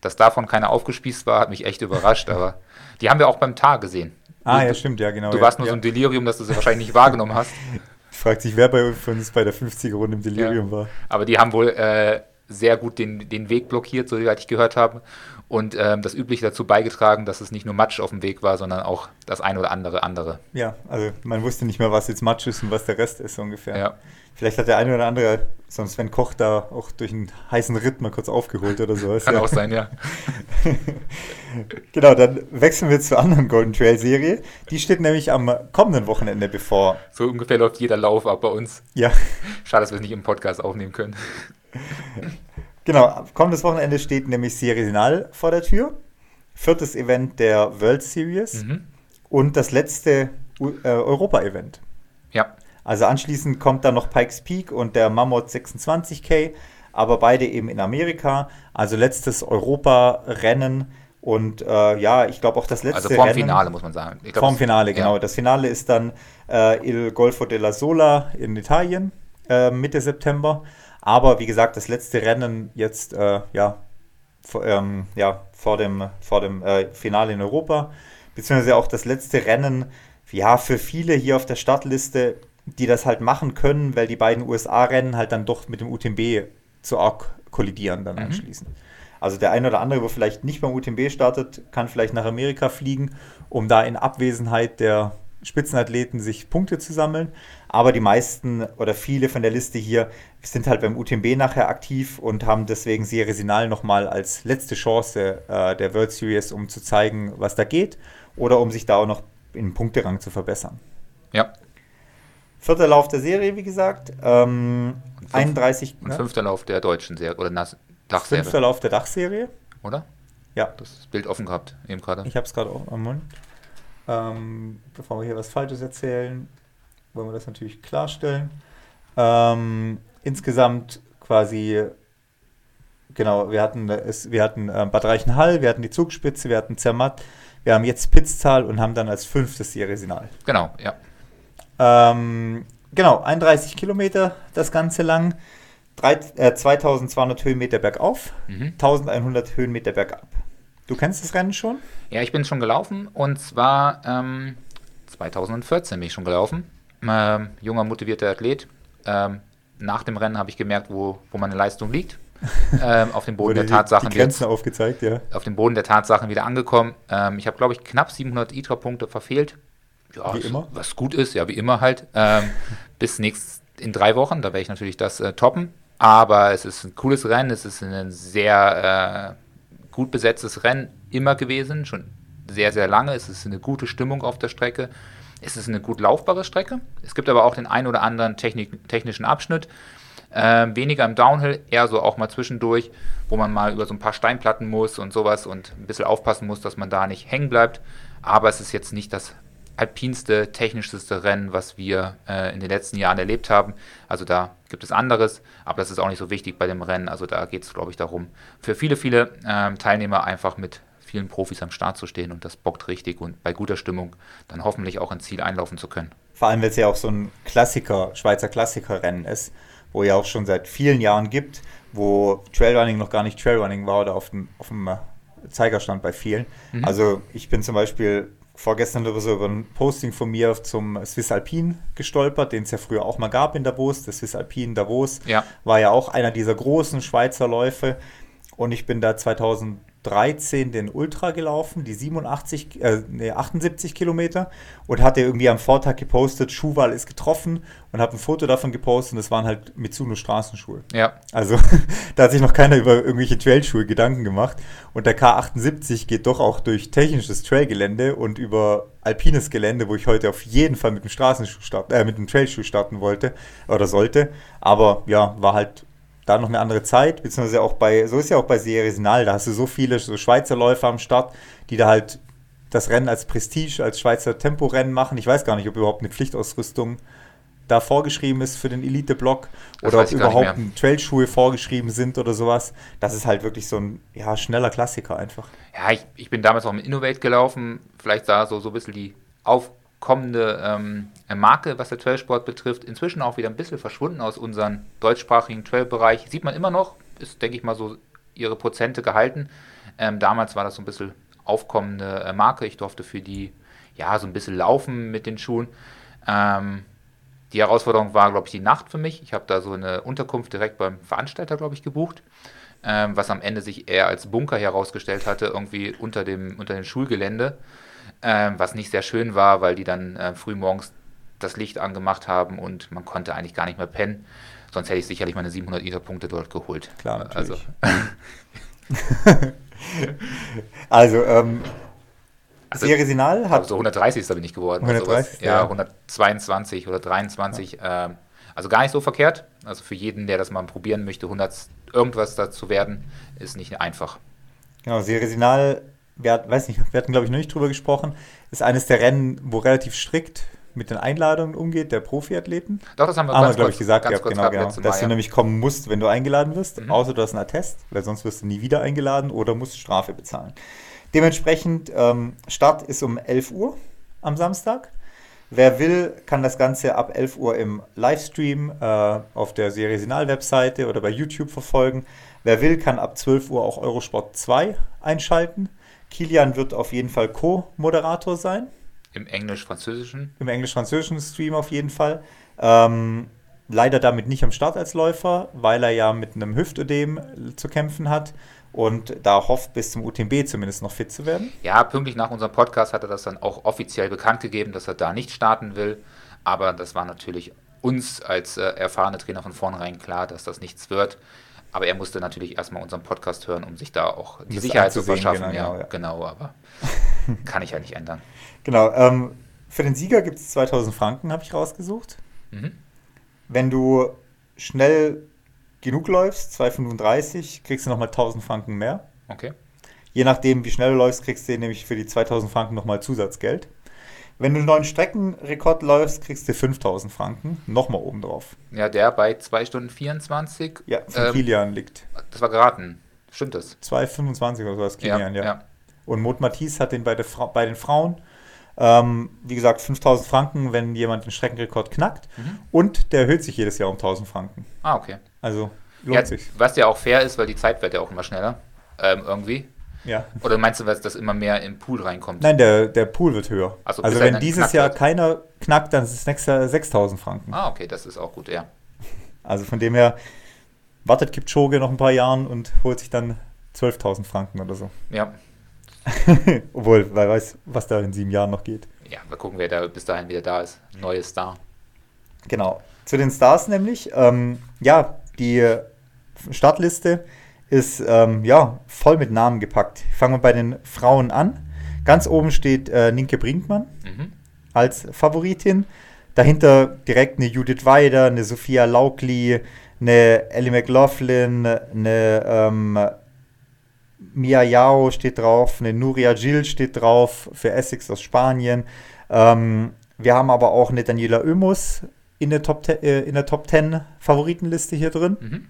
Dass davon keiner aufgespießt war, hat mich echt überrascht. aber die haben wir auch beim Tag gesehen. Ah, du, ja, stimmt, ja, genau. Du ja, warst nur so ein Delirium, dass du sie wahrscheinlich nicht wahrgenommen hast. Fragt sich, wer bei uns bei der 50er-Runde im Delirium war. Aber die haben wohl äh, sehr gut den, den Weg blockiert, soweit ich gehört habe. Und ähm, das Übliche dazu beigetragen, dass es nicht nur Matsch auf dem Weg war, sondern auch das ein oder andere andere. Ja, also man wusste nicht mehr, was jetzt Matsch ist und was der Rest ist ungefähr. Ja. Vielleicht hat der eine oder andere, sonst wenn Koch da auch durch einen heißen Ritt mal kurz aufgeholt oder sowas. Kann ja. auch sein, ja. genau, dann wechseln wir zur anderen Golden Trail Serie. Die steht nämlich am kommenden Wochenende bevor. So ungefähr läuft jeder Lauf ab bei uns. Ja. Schade, dass wir es nicht im Podcast aufnehmen können. Genau, kommendes Wochenende steht nämlich Serie Sinal vor der Tür. Viertes Event der World Series mhm. und das letzte äh, Europa-Event. Ja. Also anschließend kommt dann noch Pikes Peak und der Mammoth 26K, aber beide eben in Amerika. Also letztes Europa-Rennen und äh, ja, ich glaube auch das letzte Also vorm Rennen, Finale, muss man sagen. Glaub, vorm Finale, genau. Ja. Das Finale ist dann äh, Il Golfo della Sola in Italien, äh, Mitte September. Aber wie gesagt, das letzte Rennen jetzt äh, ja, vor, ähm, ja, vor dem, vor dem äh, Finale in Europa, beziehungsweise auch das letzte Rennen, ja, für viele hier auf der Startliste, die das halt machen können, weil die beiden USA-Rennen halt dann doch mit dem UTMB zu arg kollidieren dann mhm. anschließend. Also der eine oder andere, wo vielleicht nicht beim UTMB startet, kann vielleicht nach Amerika fliegen, um da in Abwesenheit der Spitzenathleten sich Punkte zu sammeln. Aber die meisten oder viele von der Liste hier sind halt beim UTMB nachher aktiv und haben deswegen Serie Sinal nochmal als letzte Chance äh, der World Series, um zu zeigen, was da geht oder um sich da auch noch im Punkterang zu verbessern. Ja. Vierter Lauf der Serie, wie gesagt. Ähm, fünf, 31. Und ne? fünfter Lauf der deutschen Serie oder Dachserie. Fünfter Lauf der Dachserie. Oder? Ja. Das Bild offen gehabt, eben gerade. Ich habe es gerade am Mund. Ähm, bevor wir hier was Falsches erzählen, wollen wir das natürlich klarstellen. Ähm, insgesamt quasi, genau, wir hatten, es, wir hatten äh, Bad Reichenhall, wir hatten die Zugspitze, wir hatten Zermatt, wir haben jetzt Pitztal und haben dann als fünftes die Resinal. Genau, ja. Ähm, genau, 31 Kilometer das Ganze lang, drei, äh, 2200 Höhenmeter bergauf, Mhm. 1100 Höhenmeter bergab. Du kennst das Rennen schon? Ja, ich bin schon gelaufen und zwar ähm, 2014 bin ich schon gelaufen. Ähm, junger, motivierter Athlet. Ähm, nach dem Rennen habe ich gemerkt, wo, wo meine Leistung liegt. ähm, auf dem Boden der Tatsachen Die wieder, Grenzen aufgezeigt, ja. auf dem Boden der Tatsachen wieder angekommen. Ähm, ich habe, glaube ich, knapp 700 ITRA-Punkte verfehlt. Ja, Wie immer. Was gut ist, ja, wie immer halt. Ähm, bis nächst in drei Wochen, da werde ich natürlich das äh, toppen. Aber es ist ein cooles Rennen, es ist ein sehr äh, gut besetztes Rennen immer gewesen, schon sehr, sehr lange. Es ist eine gute Stimmung auf der Strecke. Es ist eine gut laufbare Strecke. Es gibt aber auch den einen oder anderen Technik, technischen Abschnitt. Ähm, weniger im Downhill, eher so auch mal zwischendurch, wo man mal über so ein paar Steinplatten muss und sowas und ein bisschen aufpassen muss, dass man da nicht hängen bleibt. Aber es ist jetzt nicht das alpinste, technischste Rennen, was wir äh, in den letzten Jahren erlebt haben. Also da gibt es anderes, aber das ist auch nicht so wichtig bei dem Rennen. Also da geht es, glaube ich, darum, für viele, viele ähm, Teilnehmer einfach mit vielen Profis am Start zu stehen und das bockt richtig und bei guter Stimmung dann hoffentlich auch ins Ziel einlaufen zu können. Vor allem, weil es ja auch so ein Klassiker, Schweizer Klassikerrennen ist, wo ja auch schon seit vielen Jahren gibt, wo Trailrunning noch gar nicht Trailrunning war oder auf dem, auf dem äh, Zeigerstand bei vielen. Mhm. Also ich bin zum Beispiel vorgestern über so über ein Posting von mir zum Swiss Alpin gestolpert, den es ja früher auch mal gab in Davos. Der Swiss Alpin Davos Ja. war ja auch einer dieser großen Schweizer Läufe. Und ich bin da 2013 den Ultra gelaufen, die 87, äh, nee, 78 Kilometer und hatte irgendwie am Vortag gepostet, Schuhwahl ist getroffen und habe ein Foto davon gepostet und das waren halt Mitsuno Straßenschuhe. Ja, Also da hat sich noch keiner über irgendwelche Trailschuhe Gedanken gemacht. Und der K78 geht doch auch durch technisches Trailgelände und über alpines Gelände, wo ich heute auf jeden Fall mit dem Straßenschuh starten, äh, mit dem Trailschuh starten wollte oder sollte. Aber ja, war halt da noch eine andere Zeit, beziehungsweise auch bei, so ist ja auch bei Serie Sinal, da hast du so viele so Schweizer Läufer am Start, die da halt das Rennen als Prestige, als Schweizer Temporennen machen. Ich weiß gar nicht, ob überhaupt eine Pflichtausrüstung da vorgeschrieben ist für den Elite-Block oder ob überhaupt Trailschuhe vorgeschrieben sind oder sowas. Das ist halt wirklich so ein ja, schneller Klassiker einfach. Ja, ich, ich bin damals auch mit Innovate gelaufen. Vielleicht da so, so ein bisschen die aufkommende ähm, Marke, was der Trailsport betrifft. Inzwischen auch wieder ein bisschen verschwunden aus unserem deutschsprachigen Trailbereich. Sieht man immer noch, ist, denke ich mal, so ihre Prozente gehalten. Ähm, damals war das so ein bisschen aufkommende äh, Marke. Ich durfte für die, ja, so ein bisschen laufen mit den Schuhen. Ähm, die Herausforderung war, glaube ich, die Nacht für mich. Ich habe da so eine Unterkunft direkt beim Veranstalter, glaube ich, gebucht ähm, was am Ende sich eher als Bunker herausgestellt hatte, irgendwie unter dem, unter dem Schulgelände, ähm, was nicht sehr schön war, weil die dann äh, früh morgens das Licht angemacht haben und man konnte eigentlich gar nicht mehr pennen. Sonst hätte ich sicherlich meine 700 ISA-Punkte dort geholt. Klar, Also, natürlich. Also, ähm, Also, Serie Sinal hat also 130. bin ich geworden. oder 130, sowas. Ja, ja. 122 oder 23. Ähm, also gar nicht so verkehrt. Also für jeden, der das mal probieren möchte, 100 irgendwas dazu werden, ist nicht einfach. Genau, Serie Sinal, wir, hat- weiß nicht, wir hatten glaube ich noch nicht drüber gesprochen, ist eines der Rennen, wo relativ strikt mit den Einladungen umgeht, der Profiathleten. Doch, das haben wir ganz glaube ich, gesagt gehabt, genau, gehabt genau. letztes Dass Mal, du ja. nämlich kommen musst, wenn du eingeladen wirst, Mhm. außer du hast einen Attest, weil sonst wirst du nie wieder eingeladen oder musst Strafe bezahlen. Dementsprechend, ähm, Start ist um 11 Uhr am Samstag. Wer will, kann das Ganze ab 11 Uhr im Livestream äh, auf der Serie Sinal-Webseite oder bei YouTube verfolgen. Wer will, kann ab 12 Uhr auch Eurosport 2 einschalten. Kilian wird auf jeden Fall Co-Moderator sein Im Englisch-Französischen. im englisch-französischen Stream auf jeden Fall. Ähm, leider damit nicht am Start als Läufer, weil er ja mit einem Hüftödem zu kämpfen hat und da hofft, bis zum UTMB zumindest noch fit zu werden. Ja, pünktlich nach unserem Podcast hat er das dann auch offiziell bekannt gegeben, dass er da nicht starten will. Aber das war natürlich uns als äh, erfahrene Trainer von vornherein klar, dass das nichts wird. Aber er musste natürlich erstmal unseren Podcast hören, um sich da auch die das Sicherheit zu verschaffen. genau, ja, genau, ja. genau, aber kann ich ja nicht ändern. Genau, ähm, für den Sieger gibt es 2000 Franken, habe ich rausgesucht. Mhm. Wenn du schnell genug läufst, 2,35, kriegst du nochmal 1000 Franken mehr. Okay. Je nachdem, wie schnell du läufst, kriegst du nämlich für die 2000 Franken nochmal Zusatzgeld. Wenn du einen neuen Streckenrekord läufst, kriegst du 5000 Franken. Nochmal oben drauf. Ja, der bei 2 Stunden 24. Ja, von ähm, Kilian liegt. Das war geraten. Stimmt das? 2,25 oder sowas, Kilian, ja. ja. ja. Und Mot Matisse hat den bei, der bei den Frauen. Ähm, wie gesagt, 5000 Franken, wenn jemand den Streckenrekord knackt. Mhm. Und der erhöht sich jedes Jahr um 1000 Franken. Ah, okay. Also lohnt ja, sich. Was ja auch fair ist, weil die Zeit wird ja auch immer schneller. Ähm, irgendwie. Ja. Oder meinst du, dass immer mehr im Pool reinkommt? Nein, der, der Pool wird höher. So, also wenn dieses Jahr wird. keiner knackt, dann ist es nächstes Jahr 6000 Franken. Ah, okay, das ist auch gut, ja. Also von dem her wartet Kipchoge noch ein paar Jahren und holt sich dann 12.000 Franken oder so. Ja. Obwohl, wer weiß, was da in sieben Jahren noch geht. Ja, mal gucken, wer da bis dahin wieder da ist. Neues Star. Genau. Zu den Stars nämlich. Ähm, ja, die Startliste ist ähm, ja voll mit Namen gepackt. Fangen wir bei den Frauen an. Ganz oben steht äh, Ninke Brinkmann mhm. als Favoritin. Dahinter direkt eine Judith Weider, eine Sophia Laukli, eine Ellie McLaughlin, eine ähm, Mia Yao steht drauf, eine Nuria Gil steht drauf für Essex aus Spanien. Ähm, wir haben aber auch eine Daniela Oemus in der Top, äh, in der Top 10 Favoritenliste hier drin. Mhm.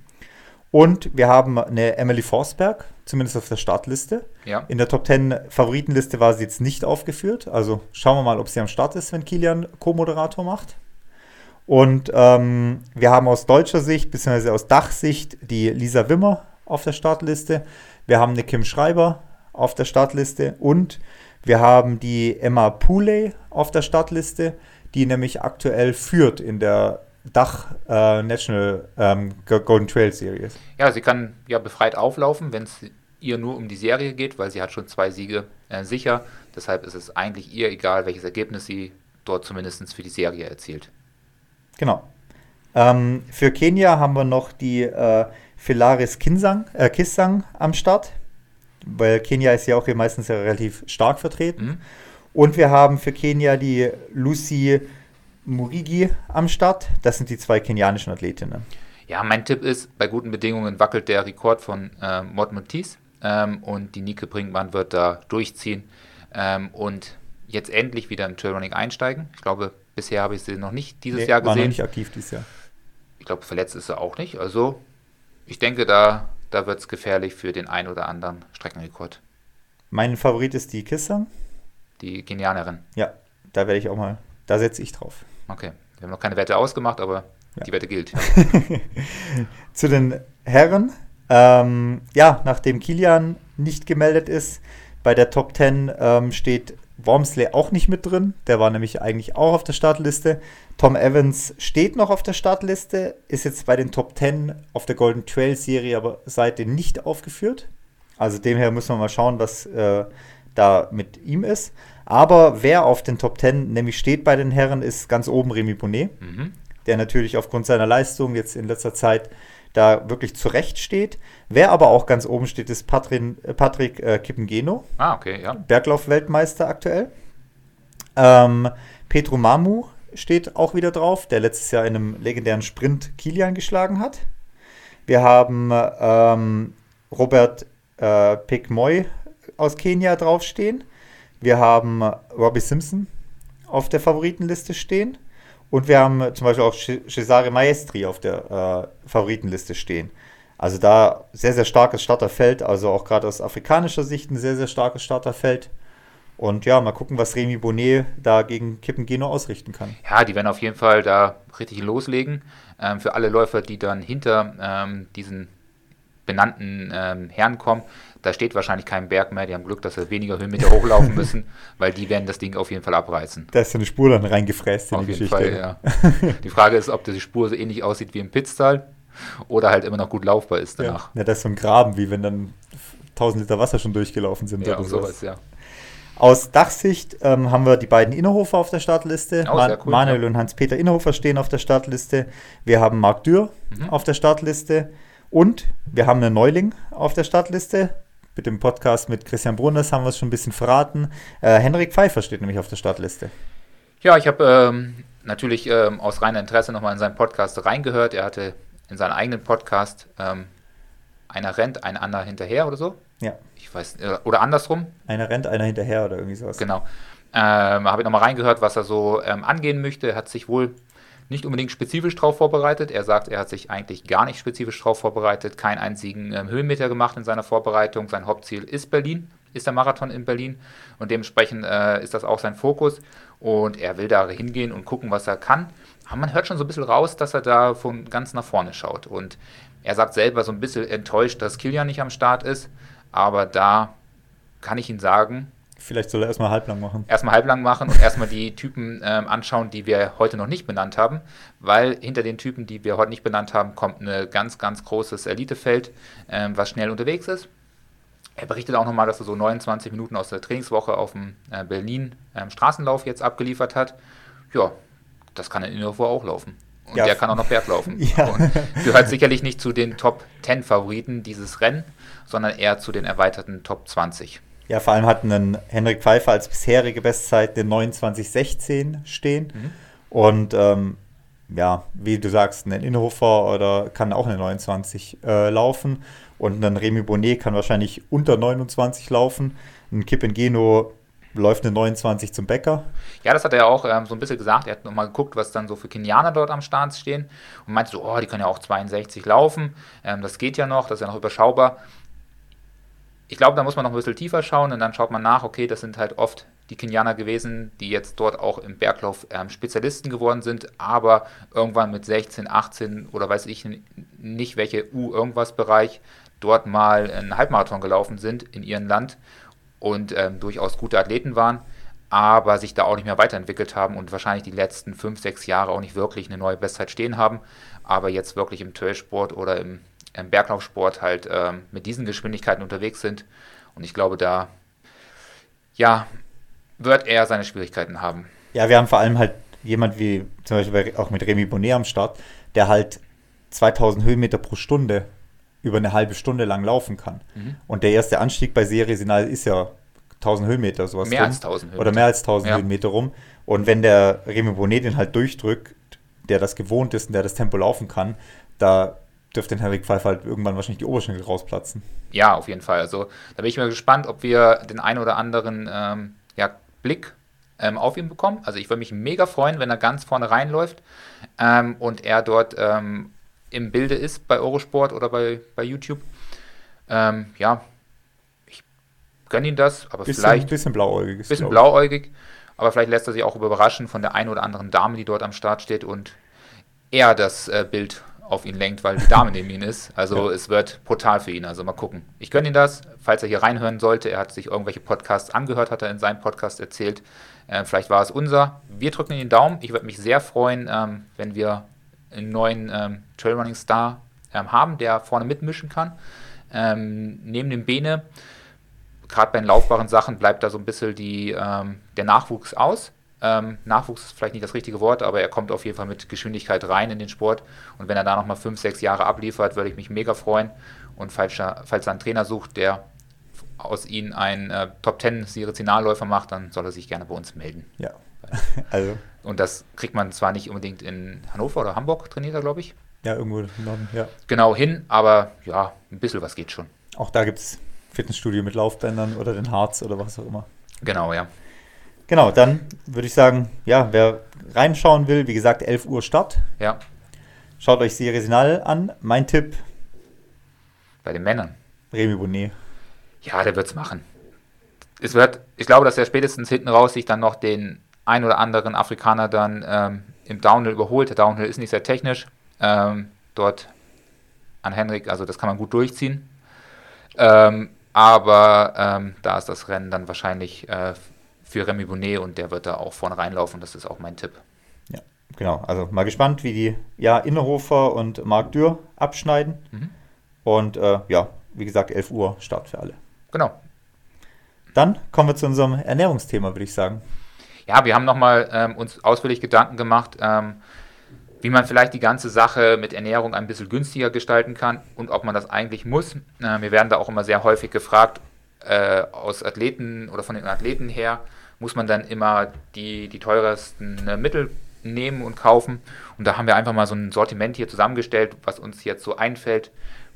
Und wir haben eine Emily Forsberg, zumindest auf der Startliste. Ja. In der Top 10 Favoritenliste war sie jetzt nicht aufgeführt. Also schauen wir mal, ob sie am Start ist, wenn Kilian Co-Moderator macht. Und ähm, wir haben aus deutscher Sicht, beziehungsweise aus Dachsicht, die Lisa Wimmer auf der Startliste. Wir haben eine Kim Schreiber auf der Startliste und wir haben die Emma Pooley auf der Startliste, die nämlich aktuell führt in der Dach äh, National ähm, Golden Trail Series. Ja, sie kann ja befreit auflaufen, wenn es ihr nur um die Serie geht, weil sie hat schon zwei Siege äh, sicher. Deshalb ist es eigentlich ihr egal, welches Ergebnis sie dort zumindest für die Serie erzielt. Genau. Ähm, für Kenia haben wir noch die äh, Philaris Kinsang, äh, Kissang am Start, weil Kenia ist ja auch hier meistens ja relativ stark vertreten. Mhm. Und wir haben für Kenia die Lucy Murigi am Start. Das sind die zwei kenianischen Athletinnen. Ja, mein Tipp ist, bei guten Bedingungen wackelt der Rekord von äh, Mott Montis ähm, und die Nike Brinkmann wird da durchziehen ähm, und jetzt endlich wieder im Trailrunning einsteigen. Ich glaube, bisher habe ich sie noch nicht dieses nee, Jahr gesehen. War noch nicht aktiv dieses Jahr. Ich glaube, verletzt ist sie auch nicht. Also, ich denke, da, da wird es gefährlich für den ein oder anderen Streckenrekord. Mein Favorit ist die Kissam. Die Kenianerin. Ja, da werde ich auch mal, da setze ich drauf. Okay. Wir haben noch keine Wette ausgemacht, aber ja. die Wette gilt. Zu den Herren. Ähm, ja, nachdem Kilian nicht gemeldet ist, bei der Top 10 ähm, steht Wormsley auch nicht mit drin. Der war nämlich eigentlich auch auf der Startliste. Tom Evans steht noch auf der Startliste, ist jetzt bei den Top 10 auf der Golden Trail Serie aber seitdem nicht aufgeführt. Also demher müssen wir mal schauen, was äh, da mit ihm ist. Aber wer auf den Top 10 nämlich steht bei den Herren, ist ganz oben Remy Bonnet, mhm. der natürlich aufgrund seiner Leistung jetzt in letzter Zeit da wirklich zurecht steht. Wer aber auch ganz oben steht, ist Patrin, äh, Patrick äh, Kippengeno. Ah, okay, ja. Berglauf-Weltmeister aktuell. Ähm, Petro Mamu steht auch wieder drauf, der letztes Jahr in einem legendären Sprint Kilian geschlagen hat. Wir haben ähm, Robert äh, Pekmoy aus Kenia draufstehen. Wir haben Robbie Simpson auf der Favoritenliste stehen. Und wir haben zum Beispiel auch Cesare Maestri auf der äh, Favoritenliste stehen. Also da sehr, sehr starkes Starterfeld. Also auch gerade aus afrikanischer Sicht ein sehr, sehr starkes Starterfeld. Und ja, mal gucken, was Remy Bonnet da gegen Kippengeno ausrichten kann. Ja, die werden auf jeden Fall da richtig loslegen. Ähm, für alle Läufer, die dann hinter ähm, diesen benannten ähm, Herren kommen, da steht wahrscheinlich kein Berg mehr. Die haben Glück, dass sie weniger Höhenmeter hochlaufen müssen, weil die werden das Ding auf jeden Fall abreißen. Da ist so eine Spur dann reingefräst in auf die jeden Geschichte. Fall, ja. die Frage ist, ob die Spur so ähnlich aussieht wie im Pitztal oder halt immer noch gut laufbar ist danach. Ja, ja das ist so ein Graben, wie wenn dann 1000 Liter Wasser schon durchgelaufen sind. Ja, oder sowas, ja. Aus Dachsicht ähm, haben wir die beiden Innerhofer auf der Startliste. Oh, cool, Manuel ja. und Hans-Peter Innerhofer stehen auf der Startliste. Wir haben Marc Dürr mhm. auf der Startliste. Und wir haben einen Neuling auf der Startliste mit dem Podcast mit Christian Brunners haben wir es schon ein bisschen verraten. Äh, Henrik Pfeiffer steht nämlich auf der Startliste. Ja, ich habe ähm, natürlich ähm, aus reiner Interesse nochmal in seinen Podcast reingehört. Er hatte in seinem eigenen Podcast ähm, einer rennt, ein anderer hinterher oder so. Ja. Ich weiß, äh, oder andersrum. Einer rennt, einer hinterher oder irgendwie sowas. Genau. Ähm, Habe ich nochmal reingehört, was er so ähm, angehen möchte. Er hat sich wohl nicht unbedingt spezifisch darauf vorbereitet. Er sagt, er hat sich eigentlich gar nicht spezifisch darauf vorbereitet, keinen einzigen ähm, Höhenmeter gemacht in seiner Vorbereitung. Sein Hauptziel ist Berlin, ist der Marathon in Berlin und dementsprechend äh, ist das auch sein Fokus und er will da hingehen und gucken, was er kann. Aber man hört schon so ein bisschen raus, dass er da von ganz nach vorne schaut und er sagt selber so ein bisschen enttäuscht, dass Kilian nicht am Start ist, aber da kann ich Ihnen sagen, Vielleicht soll er erstmal halblang machen. Erstmal halblang machen und erstmal die Typen ähm, anschauen, die wir heute noch nicht benannt haben, weil hinter den Typen, die wir heute nicht benannt haben, kommt ein ganz, ganz großes Elitefeld, ähm, was schnell unterwegs ist. Er berichtet auch nochmal, dass er so 29 Minuten aus der Trainingswoche auf dem äh, Berlin ähm, Straßenlauf jetzt abgeliefert hat. Ja, das kann in Innovo auch laufen. Und ja. der kann auch noch Berg laufen. Ja. Und gehört sicherlich nicht zu den Top 10 Favoriten dieses Rennen, sondern eher zu den erweiterten Top 20. Ja, vor allem hat einen Henrik Pfeiffer als bisherige Bestzeit den 29,16 stehen. Mhm. Und ähm, ja, wie du sagst, ein Inhofer oder kann auch eine 29 äh, laufen. Und ein Remy Bonnet kann wahrscheinlich unter 29 laufen. Ein Kip Geno läuft eine 29 zum Bäcker. Ja, das hat er auch ähm, so ein bisschen gesagt. Er hat nochmal geguckt, was dann so für Kenianer dort am Start stehen und meinte so, oh, die können ja auch 62 laufen. Ähm, das geht ja noch, das ist ja noch überschaubar. Ich glaube, da muss man noch ein bisschen tiefer schauen und dann schaut man nach, okay, das sind halt oft die Kenianer gewesen, die jetzt dort auch im Berglauf ähm, Spezialisten geworden sind, aber irgendwann mit 16, 18 oder weiß ich nicht welche U-Irgendwas-Bereich dort mal einen Halbmarathon gelaufen sind in ihrem Land und ähm, durchaus gute Athleten waren, aber sich da auch nicht mehr weiterentwickelt haben und wahrscheinlich die letzten 5, 6 Jahre auch nicht wirklich eine neue Bestzeit stehen haben, aber jetzt wirklich im Trailsport oder im im Berglaufsport halt ähm, mit diesen Geschwindigkeiten unterwegs sind. Und ich glaube, da ja, wird er seine Schwierigkeiten haben. Ja, wir haben vor allem halt jemand wie zum Beispiel auch mit Remy Bonnet am Start, der halt 2000 Höhenmeter pro Stunde über eine halbe Stunde lang laufen kann. Mhm. Und der erste Anstieg bei Serie Sinal ist ja 1000 Höhenmeter, sowas. Mehr rum. als 1000 Höhenmeter. Oder mehr als 1000 ja. Höhenmeter rum. Und wenn der Remy Bonnet den halt durchdrückt, der das gewohnt ist und der das Tempo laufen kann, da dürfte den Henrik Pfeiffer halt irgendwann wahrscheinlich die Oberschenkel rausplatzen. Ja, auf jeden Fall. Also da bin ich mal gespannt, ob wir den einen oder anderen ähm, ja, Blick ähm, auf ihn bekommen. Also ich würde mich mega freuen, wenn er ganz vorne reinläuft ähm, und er dort ähm, im Bilde ist bei Eurosport oder bei, bei YouTube. Ähm, ja, ich gönne ihn das, aber bisschen, vielleicht. Ein bisschen blauäugig. Bisschen blauäugig, aber vielleicht lässt er sich auch überraschen von der einen oder anderen Dame, die dort am Start steht und er das äh, Bild auf ihn lenkt, weil die Dame neben ihm ist. Also ja. es wird brutal für ihn. Also mal gucken. Ich gönne ihm das, falls er hier reinhören sollte. Er hat sich irgendwelche Podcasts angehört, hat er in seinem Podcast erzählt. Äh, vielleicht war es unser. Wir drücken den Daumen. Ich würde mich sehr freuen, ähm, wenn wir einen neuen ähm, Trailrunning Star ähm, haben, der vorne mitmischen kann. Ähm, neben dem Bene, gerade bei den laufbaren Sachen, bleibt da so ein bisschen die, ähm, der Nachwuchs aus. Ähm, Nachwuchs ist vielleicht nicht das richtige Wort, aber er kommt auf jeden Fall mit Geschwindigkeit rein in den Sport. Und wenn er da nochmal fünf, sechs Jahre abliefert, würde ich mich mega freuen. Und falls er, falls er einen Trainer sucht, der aus ihm einen äh, Top Ten Sirizinalläufer macht, dann soll er sich gerne bei uns melden. Ja. also. Und das kriegt man zwar nicht unbedingt in Hannover oder Hamburg, trainiert er, glaube ich. Ja, irgendwo im Norden, ja. Genau hin, aber ja, ein bisschen was geht schon. Auch da gibt es Fitnessstudio mit Laufbändern oder den Harz oder was auch immer. Genau, ja. Genau, dann würde ich sagen, ja, wer reinschauen will, wie gesagt, 11 Uhr Start. Ja. Schaut euch Serie Sinal an. Mein Tipp. Bei den Männern. Remy Bonnet. Ja, der wird es machen. Es wird, ich glaube, dass er spätestens hinten raus sich dann noch den ein oder anderen Afrikaner dann ähm, im Downhill überholt. Der Downhill ist nicht sehr technisch. Ähm, dort an Henrik, also das kann man gut durchziehen. Ähm, aber ähm, da ist das Rennen dann wahrscheinlich äh, für Remy Bonnet und der wird da auch vorne reinlaufen. Das ist auch mein Tipp. Ja, genau. Also mal gespannt, wie die ja, Innerhofer und Marc Dürr abschneiden. Mhm. Und äh, ja, wie gesagt, 11 Uhr Start für alle. Genau. Dann kommen wir zu unserem Ernährungsthema, würde ich sagen. Ja, wir haben nochmal ähm, uns ausführlich Gedanken gemacht, ähm, wie man vielleicht die ganze Sache mit Ernährung ein bisschen günstiger gestalten kann und ob man das eigentlich muss. Äh, wir werden da auch immer sehr häufig gefragt, äh, aus Athleten oder von den Athleten her, muss man dann immer die, die teuersten äh, Mittel nehmen und kaufen. Und da haben wir einfach mal so ein Sortiment hier zusammengestellt, was uns jetzt so einfällt,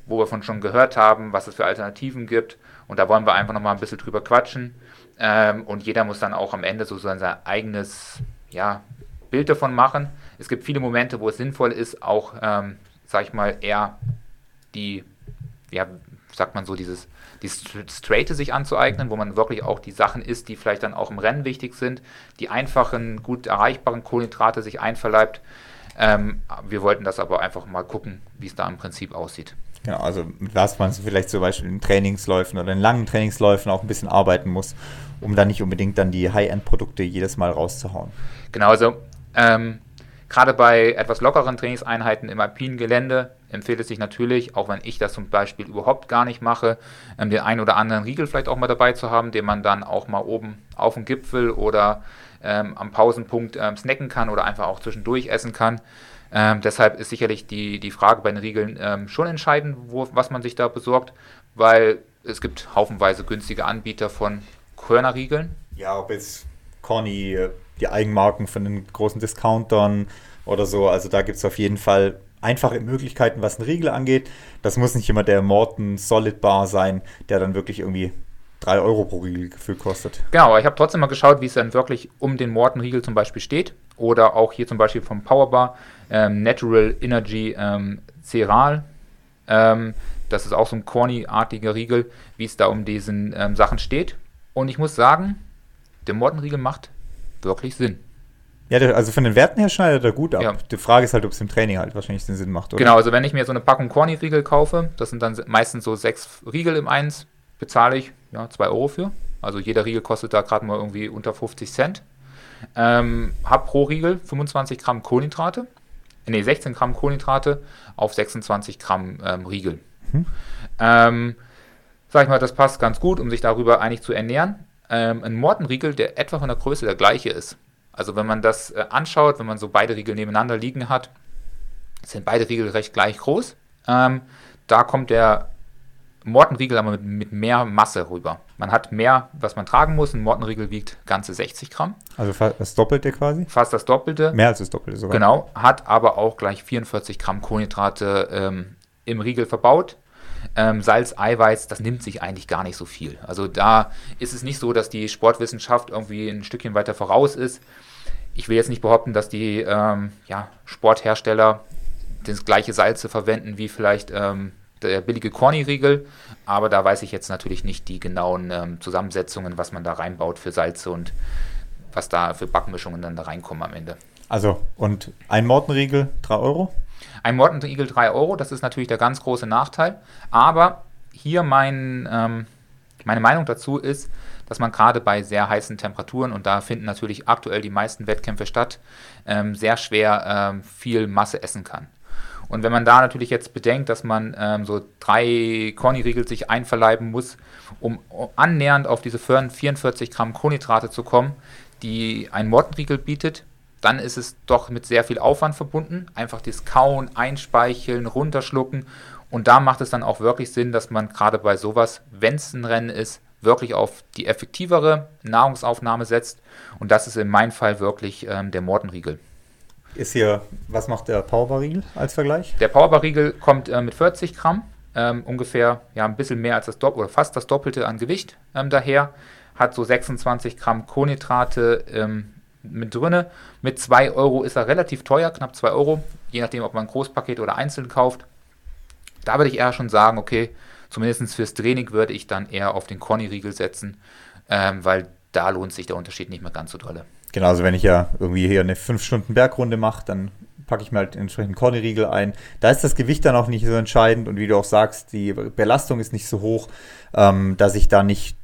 wo wir von schon gehört haben, was es für Alternativen gibt. Und da wollen wir einfach nochmal ein bisschen drüber quatschen. Ähm, und jeder muss dann auch am Ende so sein eigenes ja, Bild davon machen. Es gibt viele Momente, wo es sinnvoll ist, auch, ähm, sag ich mal, eher die, ja, sagt man so, dieses, die Straighte sich anzueignen, wo man wirklich auch die Sachen isst, die vielleicht dann auch im Rennen wichtig sind, die einfachen, gut erreichbaren Kohlenhydrate sich einverleibt. Ähm, wir wollten das aber einfach mal gucken, wie es da im Prinzip aussieht. Genau, also was man vielleicht zum Beispiel in Trainingsläufen oder in langen Trainingsläufen auch ein bisschen arbeiten muss, um dann nicht unbedingt dann die High-End-Produkte jedes Mal rauszuhauen. Genau, also ähm, gerade bei etwas lockeren Trainingseinheiten im alpinen Gelände empfiehlt es sich natürlich, auch wenn ich das zum Beispiel überhaupt gar nicht mache, ähm, den einen oder anderen Riegel vielleicht auch mal dabei zu haben, den man dann auch mal oben auf dem Gipfel oder ähm, am Pausenpunkt ähm, snacken kann oder einfach auch zwischendurch essen kann. Ähm, deshalb ist sicherlich die, die Frage bei den Riegeln ähm, schon entscheidend, wo, was man sich da besorgt, weil es gibt haufenweise günstige Anbieter von Körnerriegeln. Ja, ob jetzt Conny, die Eigenmarken von den großen Discountern oder so, also da gibt es auf jeden Fall einfache Möglichkeiten, was einen Riegel angeht. Das muss nicht immer der Morton Solid Bar sein, der dann wirklich irgendwie 3 Euro pro Riegel gefühlt kostet. Genau, aber ich habe trotzdem mal geschaut, wie es dann wirklich um den Morton-Riegel zum Beispiel steht. Oder auch hier zum Beispiel vom Powerbar ähm, Natural Energy ähm, Cereal. Ähm, das ist auch so ein corny-artiger Riegel, wie es da um diesen ähm, Sachen steht. Und ich muss sagen, der Morton-Riegel macht wirklich Sinn. Ja, also von den Werten her schneidet er gut ab. Ja. Die Frage ist halt, ob es im Training halt wahrscheinlich den Sinn macht, oder? Genau, also wenn ich mir so eine Packung Corny-Riegel kaufe, das sind dann meistens so sechs Riegel im Eins, bezahle ich ja, 2 Euro für. Also jeder Riegel kostet da gerade mal irgendwie unter 50 Cent. Ähm, hab pro Riegel 25 Gramm Kohlenhydrate, nee, 16 Gramm Kohlenhydrate auf 26 Gramm ähm, Riegel. Mhm. Ähm, sag ich mal, das passt ganz gut, um sich darüber eigentlich zu ernähren. Ähm, ein Mortenriegel, der etwa von der Größe der gleiche ist. Also wenn man das äh, anschaut, wenn man so beide Riegel nebeneinander liegen hat, sind beide Riegel recht gleich groß. Ähm, da kommt der Mortenriegel aber mit, mit, mehr Masse rüber. Man hat mehr, was man tragen muss. Ein Mortenriegel wiegt ganze 60 Gramm. Also fast das Doppelte quasi? Fast das Doppelte. Mehr als das Doppelte sogar. Genau, hat aber auch gleich 44 Gramm Kohlenhydrate ähm, im Riegel verbaut. Ähm, Salz, Eiweiß, das nimmt sich eigentlich gar nicht so viel. Also da ist es nicht so, dass die Sportwissenschaft irgendwie ein Stückchen weiter voraus ist. Ich will jetzt nicht behaupten, dass die ähm, ja, Sporthersteller das gleiche Salze verwenden wie vielleicht ähm, der billige Corny-Riegel, aber da weiß ich jetzt natürlich nicht die genauen ähm, Zusammensetzungen, was man da reinbaut für Salze und was da für Backmischungen dann da reinkommen am Ende. Also, und ein Mortenriegel 3 Euro? Ein Mortenriegel 3 Euro, das ist natürlich der ganz große Nachteil, aber hier mein, ähm, meine Meinung dazu ist, dass man gerade bei sehr heißen Temperaturen, und da finden natürlich aktuell die meisten Wettkämpfe statt, ähm, sehr schwer ähm, viel Masse essen kann. Und wenn man da natürlich jetzt bedenkt, dass man ähm, so drei Corny-Riegel sich einverleiben muss, um annähernd auf diese 44 Gramm Kohlenhydrate zu kommen, die ein Mortenriegel bietet, dann ist es doch mit sehr viel Aufwand verbunden. Einfach das Kauen, Einspeicheln, runterschlucken. Und da macht es dann auch wirklich Sinn, dass man gerade bei sowas, wenn es ein Rennen ist, wirklich auf die effektivere Nahrungsaufnahme setzt. Und das ist in meinem Fall wirklich ähm, der Mortenriegel. Ist hier, was macht der Powerbar-Riegel als Vergleich? Der Powerbar-Riegel kommt äh, mit 40 Gramm, ähm, ungefähr ja, ein bisschen mehr als das Doppelte oder fast das Doppelte an Gewicht ähm, daher. Hat so 26 Gramm Kohlenhydrate ähm, mit drinne. Mit 2 Euro ist er relativ teuer, knapp 2 Euro, je nachdem, ob man ein Großpaket oder einzeln kauft. Da würde ich eher schon sagen, okay, zumindest fürs Training würde ich dann eher auf den Conny-Riegel setzen, ähm, weil da lohnt sich der Unterschied nicht mehr ganz so dolle. Genau, also wenn ich ja irgendwie hier eine 5-Stunden-Bergrunde mache, dann packe ich mir halt entsprechend Kornriegel ein. Da ist das Gewicht dann auch nicht so entscheidend und wie du auch sagst, die Belastung ist nicht so hoch, ähm, dass ich da nicht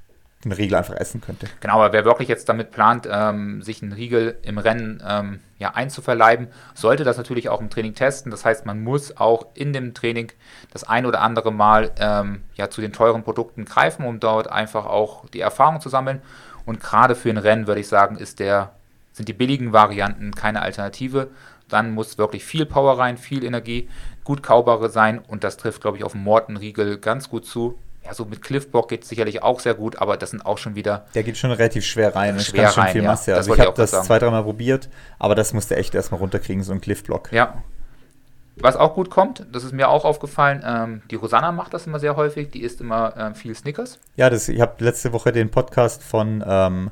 einen Riegel einfach essen könnte. Genau, aber wer wirklich jetzt damit plant, ähm, sich einen Riegel im Rennen ähm, ja, einzuverleiben, sollte das natürlich auch im Training testen. Das heißt, man muss auch in dem Training das ein oder andere Mal ähm, ja, zu den teuren Produkten greifen, um dort einfach auch die Erfahrung zu sammeln. Und gerade für ein Rennen würde ich sagen, ist der, sind die billigen Varianten keine Alternative. Dann muss wirklich viel Power rein, viel Energie, gut kaubare sein und das trifft, glaube ich, auf den Mortenriegel ganz gut zu. Ja, so mit Cliffblock geht es sicherlich auch sehr gut, aber das sind auch schon wieder. Der geht schon relativ schwer rein. Schwer das kann schon viel Masse. Ja, also ich habe das zwei, dreimal probiert, aber das musste echt erstmal runterkriegen, so ein Cliffblock. Ja. Was auch gut kommt, das ist mir auch aufgefallen, ähm, die Rosanna macht das immer sehr häufig, die isst immer ähm, viel Snickers. Ja, das, ich habe letzte Woche den Podcast von ähm,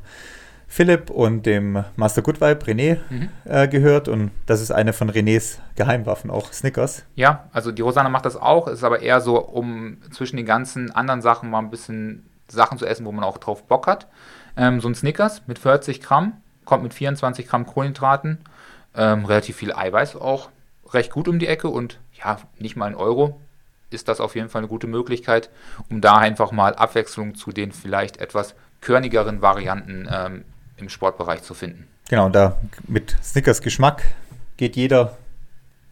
Philipp und dem Master Good Vibe René mhm. äh, gehört und das ist eine von Renés Geheimwaffen, auch Snickers. Ja, also die Rosanna macht das auch, ist aber eher so, um zwischen den ganzen anderen Sachen mal ein bisschen Sachen zu essen, wo man auch drauf Bock hat. Ähm, so ein Snickers mit 40 Gramm, kommt mit 24 Gramm Kohlenhydraten, ähm, relativ viel Eiweiß auch recht gut um die Ecke und ja, nicht mal ein Euro ist das auf jeden Fall eine gute Möglichkeit, um da einfach mal Abwechslung zu den vielleicht etwas körnigeren Varianten ähm, im Sportbereich zu finden. Genau, da mit Snickers Geschmack geht jeder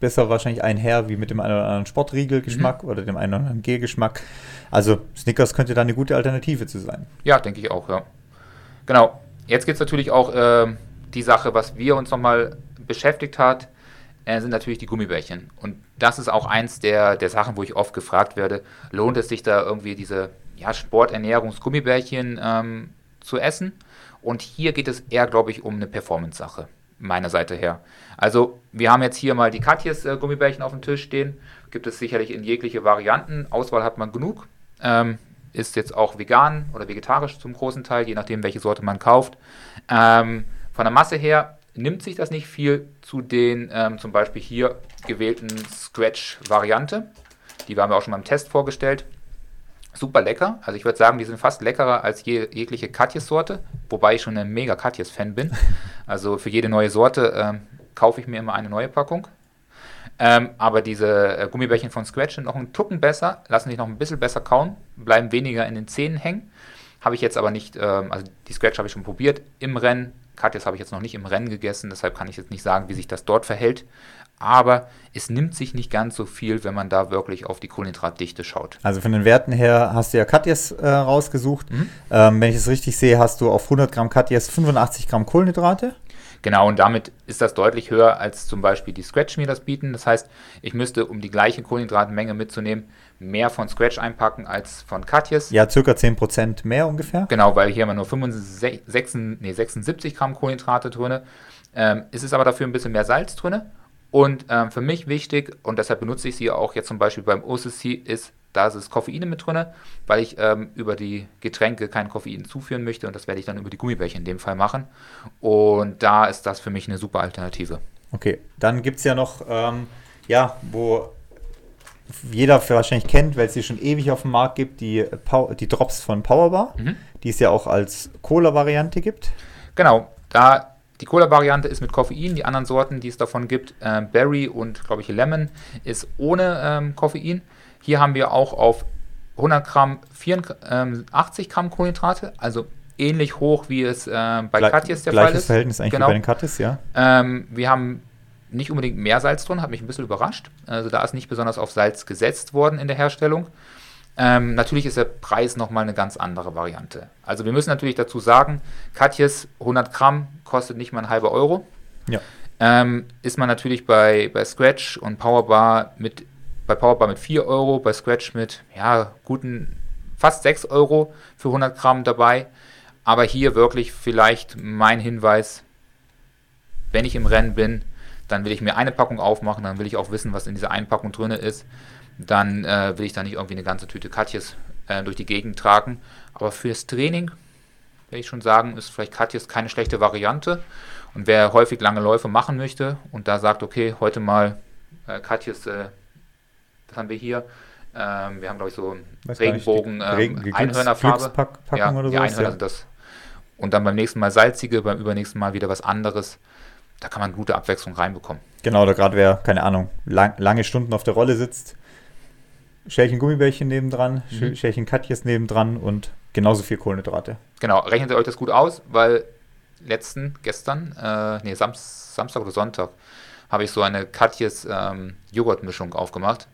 besser wahrscheinlich einher wie mit dem einen oder anderen Sportriegel-Geschmack mhm. oder dem einen oder anderen Gel-Geschmack. Also Snickers könnte da eine gute Alternative zu sein. Ja, denke ich auch, ja. Genau. Jetzt gibt es natürlich auch äh, die Sache, was wir uns nochmal beschäftigt hat, äh, sind natürlich die Gummibärchen. Und das ist auch eins der, der Sachen, wo ich oft gefragt werde, lohnt es sich da irgendwie diese ja, Sporternährungsgummibärchen ähm, zu essen? Und hier geht es eher, glaube ich, um eine Performance-Sache, meiner Seite her. Also, wir haben jetzt hier mal die Katjes äh, Gummibärchen auf dem Tisch stehen. Gibt es sicherlich in jegliche Varianten. Auswahl hat man genug. Ähm, ist jetzt auch vegan oder vegetarisch zum großen Teil, je nachdem, welche Sorte man kauft. Ähm, von der Masse her nimmt sich das nicht viel zu den ähm, zum Beispiel hier gewählten Scratch-Variante. Die haben wir auch schon beim Test vorgestellt. Super lecker. Also ich würde sagen, die sind fast leckerer als je, jegliche Katjes-Sorte, wobei ich schon ein mega Katjes-Fan bin. Also für jede neue Sorte ähm, kaufe ich mir immer eine neue Packung. Ähm, aber diese äh, Gummibärchen von Scratch sind noch einen Tucken besser, lassen sich noch ein bisschen besser kauen, bleiben weniger in den Zähnen hängen. Habe ich jetzt aber nicht, ähm, also die Scratch habe ich schon probiert im Rennen, Katjes habe ich jetzt noch nicht im Rennen gegessen, deshalb kann ich jetzt nicht sagen, wie sich das dort verhält. Aber es nimmt sich nicht ganz so viel, wenn man da wirklich auf die Kohlenhydratdichte schaut. Also von den Werten her hast du ja Katjes äh, rausgesucht. Mhm. Ähm, wenn ich es richtig sehe, hast du auf 100 Gramm Katjes 85 Gramm Kohlenhydrate. Genau, und damit ist das deutlich höher, als zum Beispiel die Scratch mir das bieten. Das heißt, ich müsste, um die gleiche Kohlenhydratmenge mitzunehmen, mehr von Scratch einpacken als von Katjes. Ja, circa 10% mehr ungefähr. Genau, weil hier haben wir nur 65, nee, 76 Gramm Kohlenhydrate drin. Ähm, es ist aber dafür ein bisschen mehr Salz drin. Und ähm, für mich wichtig, und deshalb benutze ich sie auch jetzt zum Beispiel beim OCC, ist, da ist Koffein mit drin, weil ich ähm, über die Getränke kein Koffein zuführen möchte und das werde ich dann über die Gummibärchen in dem Fall machen. Und da ist das für mich eine super Alternative. Okay, dann gibt es ja noch, ähm, ja, wo jeder wahrscheinlich kennt, weil es sie schon ewig auf dem Markt gibt, die, die Drops von Powerbar, mhm. die es ja auch als Cola-Variante gibt. Genau, da die Cola-Variante ist mit Koffein, die anderen Sorten, die es davon gibt, äh, Berry und, glaube ich, Lemon, ist ohne ähm, Koffein. Hier haben wir auch auf 100 Gramm 84 ähm, Gramm Kohlenhydrate, also ähnlich hoch, wie es äh, bei Gle Katjes der Fall ist. Gleiches Verhältnis eigentlich genau. bei den Katjes, ja. Ähm, wir haben nicht unbedingt mehr Salz drin, hat mich ein bisschen überrascht. Also da ist nicht besonders auf Salz gesetzt worden in der Herstellung. Ähm, natürlich ist der Preis nochmal eine ganz andere Variante. Also wir müssen natürlich dazu sagen, Katjes 100 Gramm kostet nicht mal ein halber Euro. Ja. Ähm, ist man natürlich bei, bei Scratch und Powerbar mit, bei Powerbar mit 4 Euro, bei Scratch mit ja, guten fast 6 Euro für 100 Gramm dabei. Aber hier wirklich vielleicht mein Hinweis, wenn ich im Rennen bin, dann will ich mir eine Packung aufmachen, dann will ich auch wissen, was in dieser Einpackung drin ist. Dann äh, will ich da nicht irgendwie eine ganze Tüte Katjes äh, durch die Gegend tragen. Aber fürs Training, will ich schon sagen, ist vielleicht Katjes keine schlechte Variante. Und wer häufig lange Läufe machen möchte und da sagt, okay, heute mal äh, Katjes, äh, das haben wir hier. Ähm, wir haben, glaube ich, so Regenbogen, ähm, Einhörnerfarbe. Ja, oder die Einhörner ja. sind das. Und dann beim nächsten Mal salzige, beim übernächsten Mal wieder was anderes da kann man gute Abwechslung reinbekommen. Genau, da gerade wer, keine Ahnung, lang, lange Stunden auf der Rolle sitzt, Schälchen Gummibärchen nebendran, mhm. Schälchen Katjes nebendran und genauso viel Kohlenhydrate. Genau, rechnet ihr euch das gut aus, weil letzten, gestern, äh, nee, Sam Samstag oder Sonntag, habe ich so eine Katjes ähm, Joghurtmischung aufgemacht.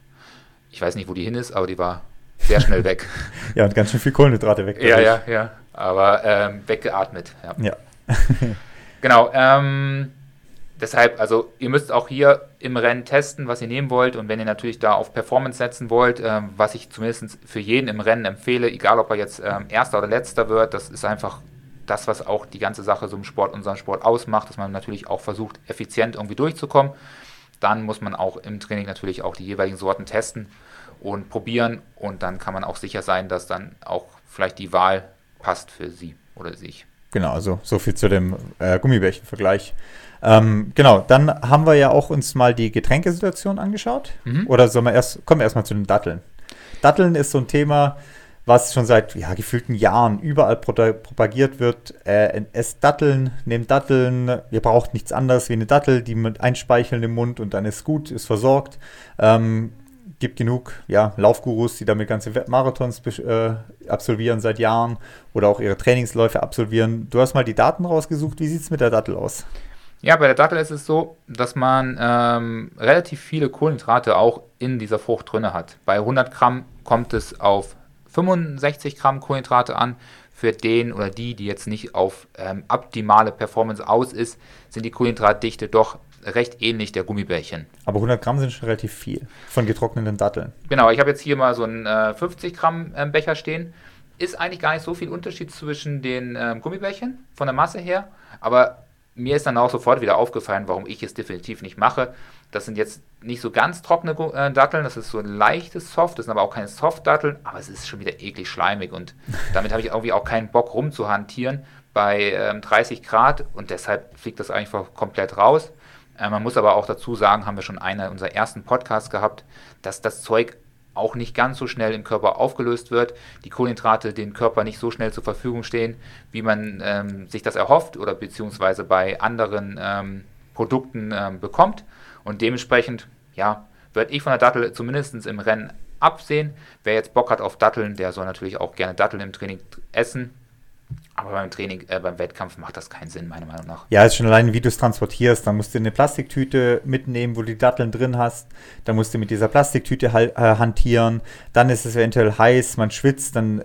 Ich weiß nicht, wo die hin ist, aber die war sehr schnell weg. ja, und ganz schön viel Kohlenhydrate weg. Ja, ja, ja. Aber ähm, weggeatmet. Ja. ja. genau. Ähm, deshalb, also ihr müsst auch hier im Rennen testen, was ihr nehmen wollt. Und wenn ihr natürlich da auf Performance setzen wollt, ähm, was ich zumindest für jeden im Rennen empfehle, egal ob er jetzt ähm, Erster oder Letzter wird, das ist einfach das, was auch die ganze Sache so im Sport, unseren Sport ausmacht, dass man natürlich auch versucht, effizient irgendwie durchzukommen. dann muss man auch im Training natürlich auch die jeweiligen Sorten testen und probieren und dann kann man auch sicher sein, dass dann auch vielleicht die Wahl passt für sie oder sich. Genau, also so viel zu dem äh, Gummibärchen-Vergleich. Ähm, genau, dann haben wir ja auch uns mal die Getränkesituation angeschaut. Mhm. Oder sollen wir erst, kommen wir erstmal zu den Datteln. Datteln ist so ein Thema, was schon seit ja, gefühlten Jahren überall propagiert wird. Äh, esst Datteln, nehmt Datteln, ihr braucht nichts anderes wie eine Dattel, die mit einspeicheln im Mund und dann ist gut, ist versorgt. Ähm, gibt genug ja, Laufgurus, die damit ganze Marathons äh, absolvieren seit Jahren oder auch ihre Trainingsläufe absolvieren. Du hast mal die Daten rausgesucht. Wie sieht es mit der Dattel aus? Ja, bei der Dattel ist es so, dass man ähm, relativ viele Kohlenhydrate auch in dieser Frucht drin hat. Bei 100 Gramm kommt es auf 65 Gramm Kohlenhydrate an. Für den oder die, die jetzt nicht auf ähm, optimale Performance aus ist, sind die Kohlenhydratdichte doch recht ähnlich der Gummibärchen. Aber 100 Gramm sind schon relativ viel von getrockneten Datteln. Genau, ich habe jetzt hier mal so einen äh, 50 Gramm äh, Becher stehen. Ist eigentlich gar nicht so viel Unterschied zwischen den äh, Gummibärchen von der Masse her, aber mir ist dann auch sofort wieder aufgefallen, warum ich es definitiv nicht mache. Das sind jetzt nicht so ganz trockene äh, Datteln, das ist so ein leichtes Soft, das sind aber auch keine Soft-Datteln, aber es ist schon wieder eklig schleimig und damit habe ich irgendwie auch keinen Bock rumzuhantieren bei ähm, 30 Grad und deshalb fliegt das einfach komplett raus. Äh, man muss aber auch dazu sagen, haben wir schon einer unserer ersten Podcasts gehabt, dass das Zeug auch nicht ganz so schnell im Körper aufgelöst wird, die Kohlenhydrate dem Körper nicht so schnell zur Verfügung stehen, wie man ähm, sich das erhofft oder beziehungsweise bei anderen ähm, Produkten ähm, bekommt. Und dementsprechend, ja, würde ich von der Dattel zumindest im Rennen absehen. Wer jetzt Bock hat auf Datteln, der soll natürlich auch gerne Datteln im Training essen. Aber beim Training, äh, beim Wettkampf macht das keinen Sinn, meiner Meinung nach. Ja, ist schon allein, wie du es transportierst. Dann musst du eine Plastiktüte mitnehmen, wo du die Datteln drin hast. Dann musst du mit dieser Plastiktüte äh, hantieren. Dann ist es eventuell heiß, man schwitzt, dann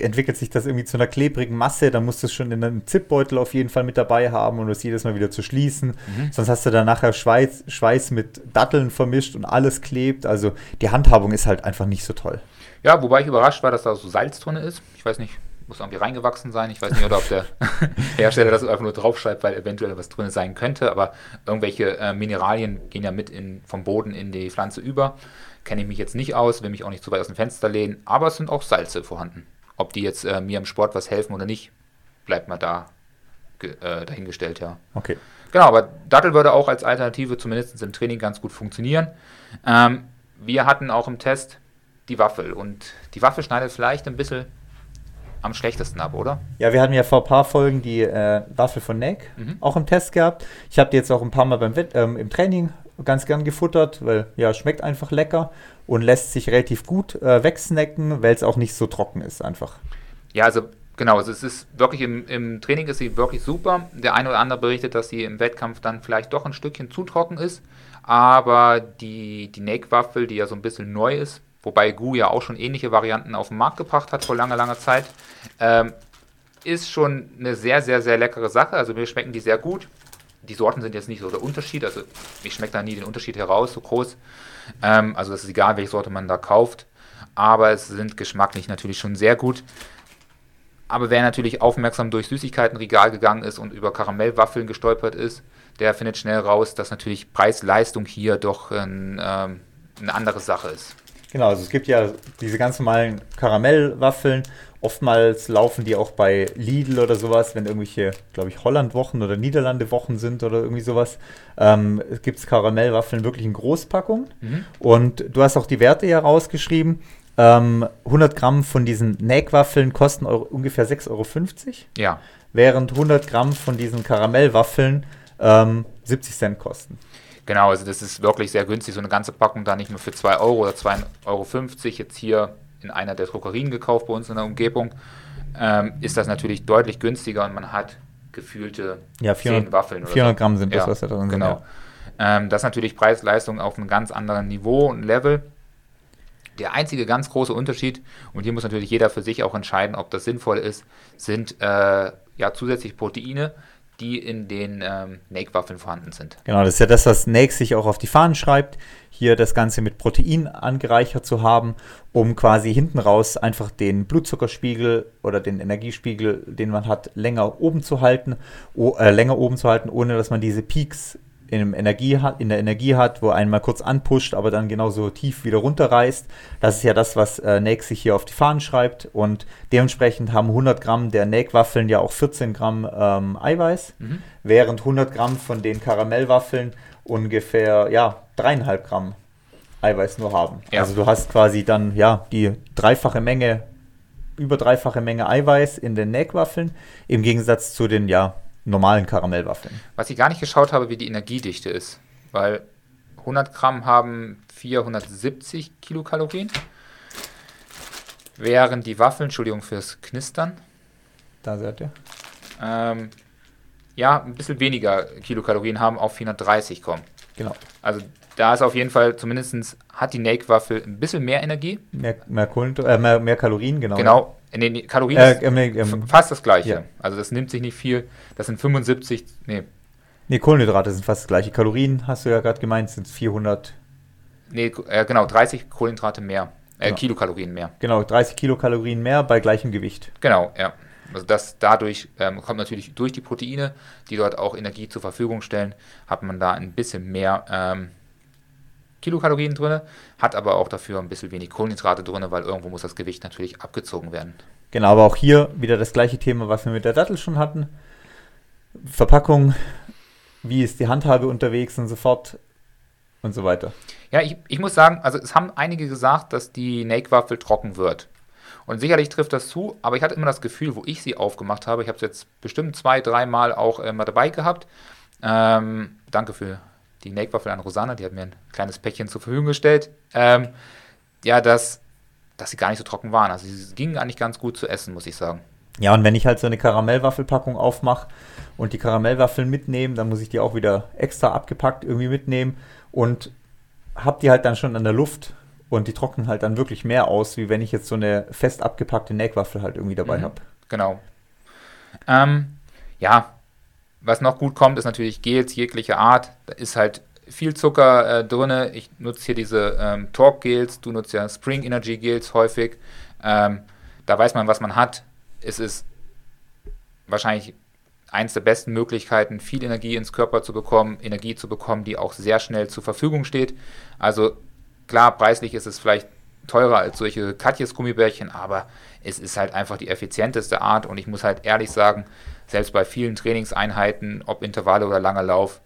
entwickelt sich das irgendwie zu einer klebrigen Masse. Dann musst du es schon in einem Zipbeutel auf jeden Fall mit dabei haben und es jedes Mal wieder zu schließen. Mhm. Sonst hast du dann nachher Schweiß, Schweiß mit Datteln vermischt und alles klebt. Also die Handhabung ist halt einfach nicht so toll. Ja, wobei ich überrascht war, dass da so Salz drin ist. Ich weiß nicht, muss irgendwie reingewachsen sein. Ich weiß nicht, oder ob der Hersteller das einfach nur draufschreibt, weil eventuell was drin sein könnte. Aber irgendwelche äh, Mineralien gehen ja mit in, vom Boden in die Pflanze über. Kenne ich mich jetzt nicht aus, will mich auch nicht zu weit aus dem Fenster lehnen. Aber es sind auch Salze vorhanden. Ob die jetzt äh, mir im Sport was helfen oder nicht, bleibt mal da äh, dahingestellt, ja. Okay. Genau, aber Dattel würde auch als Alternative zumindest im Training ganz gut funktionieren. Ähm, wir hatten auch im Test die Waffel und die Waffel schneidet vielleicht ein bisschen am schlechtesten ab, oder? Ja, wir hatten ja vor ein paar Folgen die äh, Waffel von Neck mhm. auch im Test gehabt. Ich habe die jetzt auch ein paar Mal beim ähm, im Training ganz gern gefuttert, weil ja, schmeckt einfach lecker und lässt sich relativ gut äh, wegsnacken, weil es auch nicht so trocken ist einfach. Ja, also genau, also es ist wirklich im, im Training ist sie wirklich super. Der eine oder andere berichtet, dass sie im Wettkampf dann vielleicht doch ein Stückchen zu trocken ist, aber die, die Nake-Waffel, die ja so ein bisschen neu ist, wobei Gu ja auch schon ähnliche Varianten auf den Markt gebracht hat vor langer, langer Zeit. Ähm, ist schon eine sehr, sehr, sehr leckere Sache. Also mir schmecken die sehr gut. Die Sorten sind jetzt nicht so der Unterschied. Also ich schmecke da nie den Unterschied heraus, so groß. Ähm, also es ist egal, welche Sorte man da kauft. Aber es sind geschmacklich natürlich schon sehr gut. Aber wer natürlich aufmerksam durch Süßigkeitenregal gegangen ist und über Karamellwaffeln gestolpert ist, der findet schnell raus, dass natürlich Preis-Leistung hier doch ein, ähm, eine andere Sache ist. Genau, also es gibt ja diese ganz normalen Karamellwaffeln. Oftmals laufen die auch bei Lidl oder sowas, wenn irgendwelche, glaube ich, Holland-Wochen oder Niederlande-Wochen sind oder irgendwie sowas. Ähm, es gibt Karamellwaffeln wirklich in Großpackung. Mhm. Und du hast auch die Werte hier rausgeschrieben. Ähm, 100 Gramm von diesen Nägwaffeln kosten Euro, ungefähr 6,50 Euro. Ja. Während 100 Gramm von diesen Karamellwaffeln ähm, 70 Cent kosten. Genau, also das ist wirklich sehr günstig, so eine ganze Packung da nicht nur für 2 Euro oder 2,50 Euro jetzt hier in einer der Druckerien gekauft bei uns in der Umgebung, ähm, ist das natürlich deutlich günstiger und man hat gefühlte ja, 400, 10 Waffeln. 400 so. Gramm sind das, ja, was da drin genau. sind. Ja. Ähm, das ist natürlich Preis-Leistung auf einem ganz anderen Niveau und Level. Der einzige ganz große Unterschied, und hier muss natürlich jeder für sich auch entscheiden, ob das sinnvoll ist, sind äh, ja zusätzlich Proteine, die in den ähm, Nake-Waffeln vorhanden sind. Genau, das ist ja das, was Nake sich auch auf die Fahnen schreibt, hier das Ganze mit Protein angereichert zu haben, um quasi hinten raus einfach den Blutzuckerspiegel oder den Energiespiegel, den man hat, länger oben zu halten, oh, äh, länger oben zu halten, ohne dass man diese Peaks in, Energie hat, in der Energie hat, wo einen mal kurz anpusht, aber dann genauso tief wieder runterreißt. Das ist ja das, was äh, Nake sich hier auf die Fahnen schreibt. Und dementsprechend haben 100 Gramm der Nake-Waffeln ja auch 14 Gramm ähm, Eiweiß, mhm. während 100 Gramm von den Karamellwaffeln ungefähr ja, dreieinhalb Gramm Eiweiß nur haben. Ja. Also du hast quasi dann ja die dreifache Menge, über dreifache Menge Eiweiß in den Nake-Waffeln, im Gegensatz zu den ja normalen Karamellwaffeln. Was ich gar nicht geschaut habe, wie die Energiedichte ist, weil 100 Gramm haben 470 Kilokalorien, während die Waffeln, Entschuldigung fürs Knistern, da seid ihr, ähm, ja, ein bisschen weniger Kilokalorien haben, auf 430 kommen. Genau. Also da ist auf jeden Fall, zumindest hat die Nake-Waffel ein bisschen mehr Energie. Mehr, mehr, äh, mehr, mehr Kalorien, genau. Genau, in den Kalorien äh, ist äh, äh, fast das gleiche. Ja. Also das nimmt sich nicht viel. Das sind 75, nee. Nee, Kohlenhydrate sind fast das gleiche. Kalorien, hast du ja gerade gemeint, sind 400. Nee, äh, genau, 30 Kohlenhydrate mehr. Äh, genau. Kilokalorien mehr. Genau, 30 Kilokalorien mehr bei gleichem Gewicht. Genau, ja. Also das dadurch ähm, kommt natürlich durch die Proteine, die dort auch Energie zur Verfügung stellen, hat man da ein bisschen mehr ähm, Kilokalorien drin, hat aber auch dafür ein bisschen wenig Kohlenhydrate drin, weil irgendwo muss das Gewicht natürlich abgezogen werden. Genau, aber auch hier wieder das gleiche Thema, was wir mit der Dattel schon hatten. Verpackung, wie ist die Handhabe unterwegs und so fort und so weiter. Ja, ich, ich muss sagen, also es haben einige gesagt, dass die Nake-Waffel trocken wird. Und sicherlich trifft das zu, aber ich hatte immer das Gefühl, wo ich sie aufgemacht habe, ich habe es jetzt bestimmt zwei, dreimal auch äh, mal dabei gehabt. Ähm, danke für die Nake-Waffel an Rosanna, die hat mir ein kleines Päckchen zur Verfügung gestellt. Ähm, ja, dass, dass sie gar nicht so trocken waren. Also sie gingen eigentlich ganz gut zu essen, muss ich sagen. Ja, und wenn ich halt so eine Karamellwaffelpackung aufmache und die Karamellwaffeln mitnehme, dann muss ich die auch wieder extra abgepackt irgendwie mitnehmen und habe die halt dann schon an der Luft und die trocknen halt dann wirklich mehr aus, wie wenn ich jetzt so eine fest abgepackte Nake-Waffel halt irgendwie dabei mhm, habe. Genau. Ähm, ja, was noch gut kommt, ist natürlich Gels jeglicher Art. Da ist halt viel Zucker äh, drin. Ich nutze hier diese ähm, Talk-Gels, du nutzt ja Spring Energy Gels häufig. Ähm, da weiß man, was man hat. Es ist wahrscheinlich eins der besten Möglichkeiten, viel Energie ins Körper zu bekommen, Energie zu bekommen, die auch sehr schnell zur Verfügung steht. Also klar, preislich ist es vielleicht teurer als solche Katjes Gummibärchen, aber es ist halt einfach die effizienteste Art und ich muss halt ehrlich sagen, selbst bei vielen Trainingseinheiten, ob Intervalle oder langer Lauf,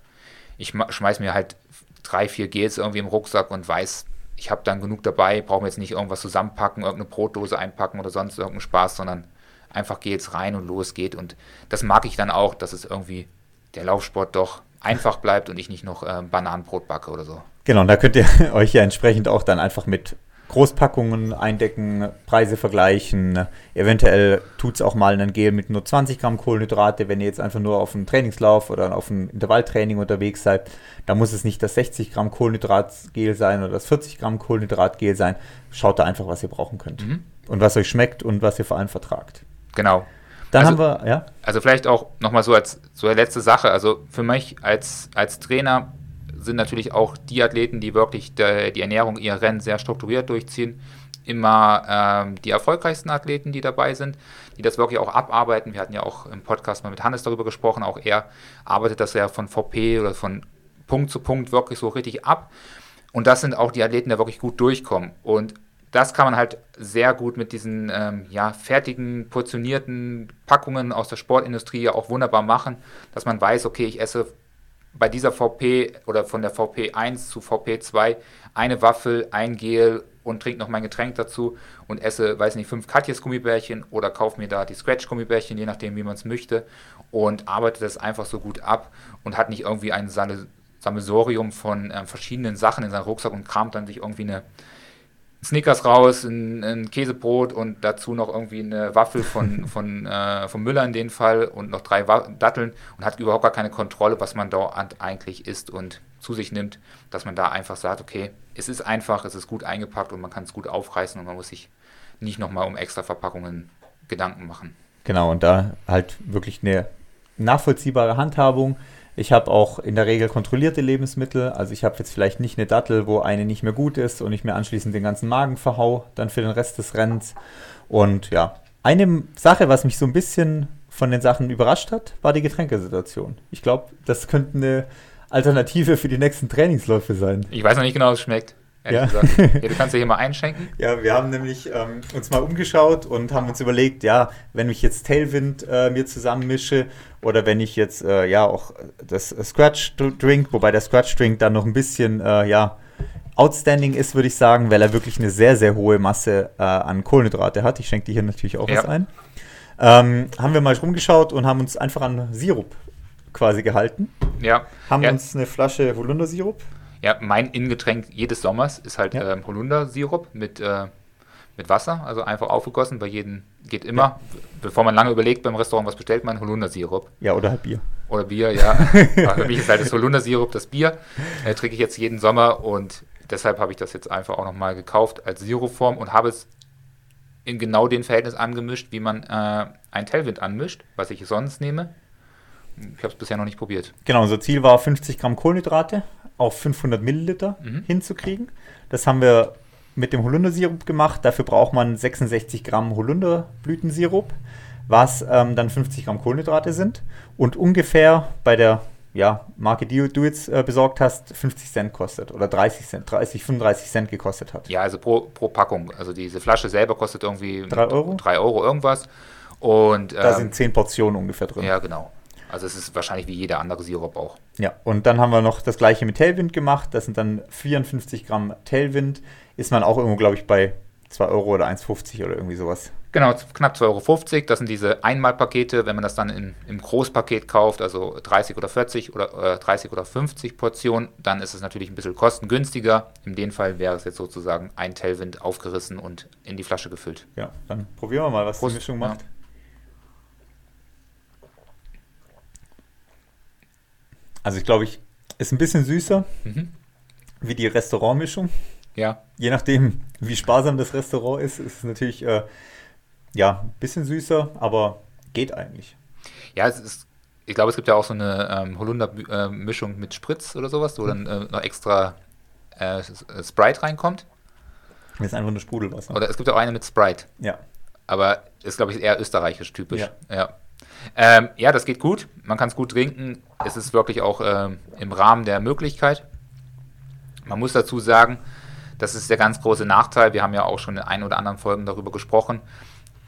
ich schmeiß mir halt drei, vier Gels irgendwie im Rucksack und weiß, ich habe dann genug dabei, brauche mir jetzt nicht irgendwas zusammenpacken, irgendeine Brotdose einpacken oder sonst irgendeinen Spaß, sondern einfach Gels rein und los geht. Und das mag ich dann auch, dass es irgendwie der Laufsport doch einfach bleibt und ich nicht noch äh, Bananenbrot backe oder so. Genau, und da könnt ihr euch ja entsprechend auch dann einfach mit Großpackungen eindecken, Preise vergleichen. Eventuell tut es auch mal ein Gel mit nur 20 Gramm Kohlenhydrate, wenn ihr jetzt einfach nur auf einem Trainingslauf oder auf einem Intervalltraining unterwegs seid. Da muss es nicht das 60 Gramm Kohlenhydratgel sein oder das 40 Gramm Kohlenhydratgel sein. Schaut da einfach, was ihr brauchen könnt. Mhm. Und was euch schmeckt und was ihr vor allem vertragt. Genau. Dann also, haben wir, ja. Also vielleicht auch nochmal so als so letzte Sache. Also für mich als, als Trainer sind natürlich auch die Athleten, die wirklich de, die Ernährung, ihr Rennen sehr strukturiert durchziehen, immer ähm, die erfolgreichsten Athleten, die dabei sind, die das wirklich auch abarbeiten. Wir hatten ja auch im Podcast mal mit Hannes darüber gesprochen, auch er arbeitet das ja von VP oder von Punkt zu Punkt wirklich so richtig ab. Und das sind auch die Athleten, die wirklich gut durchkommen. Und das kann man halt sehr gut mit diesen ähm, ja, fertigen, portionierten Packungen aus der Sportindustrie ja auch wunderbar machen, dass man weiß, okay, ich esse bei dieser VP oder von der VP 1 zu VP 2 eine Waffel, ein Gel und trinke noch mein Getränk dazu und esse, weiß nicht, fünf Katjes Gummibärchen oder kaufe mir da die Scratch Gummibärchen, je nachdem, wie man es möchte und arbeite das einfach so gut ab und hat nicht irgendwie ein Sammelsorium von äh, verschiedenen Sachen in seinem Rucksack und kramt dann sich irgendwie eine Snickers raus, ein, ein, Käsebrot und dazu noch irgendwie eine Waffel von, von, äh, von Müller in dem Fall und noch drei Datteln und hat überhaupt gar keine Kontrolle, was man da eigentlich isst und zu sich nimmt, dass man da einfach sagt, okay, es ist einfach, es ist gut eingepackt und man kann es gut aufreißen und man muss sich nicht nochmal um extra Verpackungen Gedanken machen. Genau, und da halt wirklich eine nachvollziehbare Handhabung ich habe auch in der Regel kontrollierte Lebensmittel. Also ich habe jetzt vielleicht nicht eine Dattel, wo eine nicht mehr gut ist und ich mir anschließend den ganzen Magen verhau, dann für den Rest des Rennens. Und ja, eine Sache, was mich so ein bisschen von den Sachen überrascht hat, war die Getränkesituation. Ich glaube, das könnte eine Alternative für die nächsten Trainingsläufe sein. Ich weiß noch nicht genau, es schmeckt. Ja. Ja. du kannst ja hier mal einschenken. Ja, wir haben nämlich ähm, uns mal umgeschaut und haben uns überlegt, ja, wenn ich jetzt Tailwind äh, mir zusammenmische oder wenn ich jetzt äh, ja auch das Scratch Drink, wobei der Scratch Drink dann noch ein bisschen äh, ja outstanding ist, würde ich sagen, weil er wirklich eine sehr, sehr hohe Masse äh, an Kohlenhydrate hat. Ich schenke dir hier natürlich auch Ja. was ein. Ähm, haben wir mal rumgeschaut und haben uns einfach an Sirup quasi gehalten. Ja. Haben ja. uns eine Flasche Holundersirup. Ja, mein Innengetränk jedes Sommers ist halt Ja. ähm, Holundersirup mit, äh, mit Wasser, also einfach aufgegossen. Bei jedem geht immer, bevor man lange überlegt beim Restaurant, was bestellt man, Holundersirup. Ja, oder halt Bier. Oder Bier, ja. Für mich ist halt das Holundersirup das Bier. Äh, trinke ich jetzt jeden Sommer und deshalb habe ich das jetzt einfach auch nochmal gekauft als Sirupform und habe es in genau den Verhältnis angemischt, wie man äh, ein Tailwind anmischt, was ich sonst nehme. Ich habe es bisher noch nicht probiert. Genau, unser Ziel war 50 Gramm Kohlenhydrate auf 500 Milliliter Mhm. hinzukriegen. Das haben wir mit dem Holundersirup gemacht. Dafür braucht man 66 Gramm Holunderblütensirup, was ähm, dann 50 Gramm Kohlenhydrate sind. Und ungefähr bei der ja, Marke, die du jetzt äh, besorgt hast, 50 Cent kostet oder 30 Cent, 30, 35 Cent gekostet hat. Ja, also pro, pro Packung. Also diese Flasche selber kostet irgendwie Drei Euro? 3 Euro irgendwas. Und Da ähm, sind 10 Portionen ungefähr drin. ja, genau. Also es ist wahrscheinlich wie jeder andere Sirup auch. Ja, und dann haben wir noch das gleiche mit Tailwind gemacht. Das sind dann 54 Gramm Tailwind. Ist man auch irgendwo, glaube ich, bei 2 Euro oder 1,50 oder irgendwie sowas. Genau, knapp 2,50 Euro. Das sind diese Einmalpakete, wenn man das dann in, im Großpaket kauft, also 30 oder 40 oder äh, 30 oder 50 Portionen, dann ist es natürlich ein bisschen kostengünstiger. In dem Fall wäre es jetzt sozusagen ein Tailwind aufgerissen und in die Flasche gefüllt. Ja, dann probieren wir mal, was Prost. die Mischung macht. Also ich glaube, ich ist ein bisschen süßer Mhm. wie die Restaurantmischung. Ja, Je nachdem, wie sparsam das Restaurant ist, ist es natürlich äh, ja ein bisschen süßer, aber geht eigentlich. ja, es ist. Ich glaube, es gibt ja auch so eine ähm, Holunder-Mischung mit Spritz oder sowas, wo dann äh, noch extra äh, äh, Sprite reinkommt. Das ist einfach nur Sprudelwasser. Oder es gibt auch eine mit Sprite. Ja, Aber ist, glaube ich, eher österreichisch typisch. Ja. Ja, ähm, ja das geht gut. Man kann es gut trinken. Es ist wirklich auch ähm, im Rahmen der Möglichkeit. Man muss dazu sagen, das ist der ganz große Nachteil. Wir haben ja auch schon in ein oder anderen Folgen darüber gesprochen.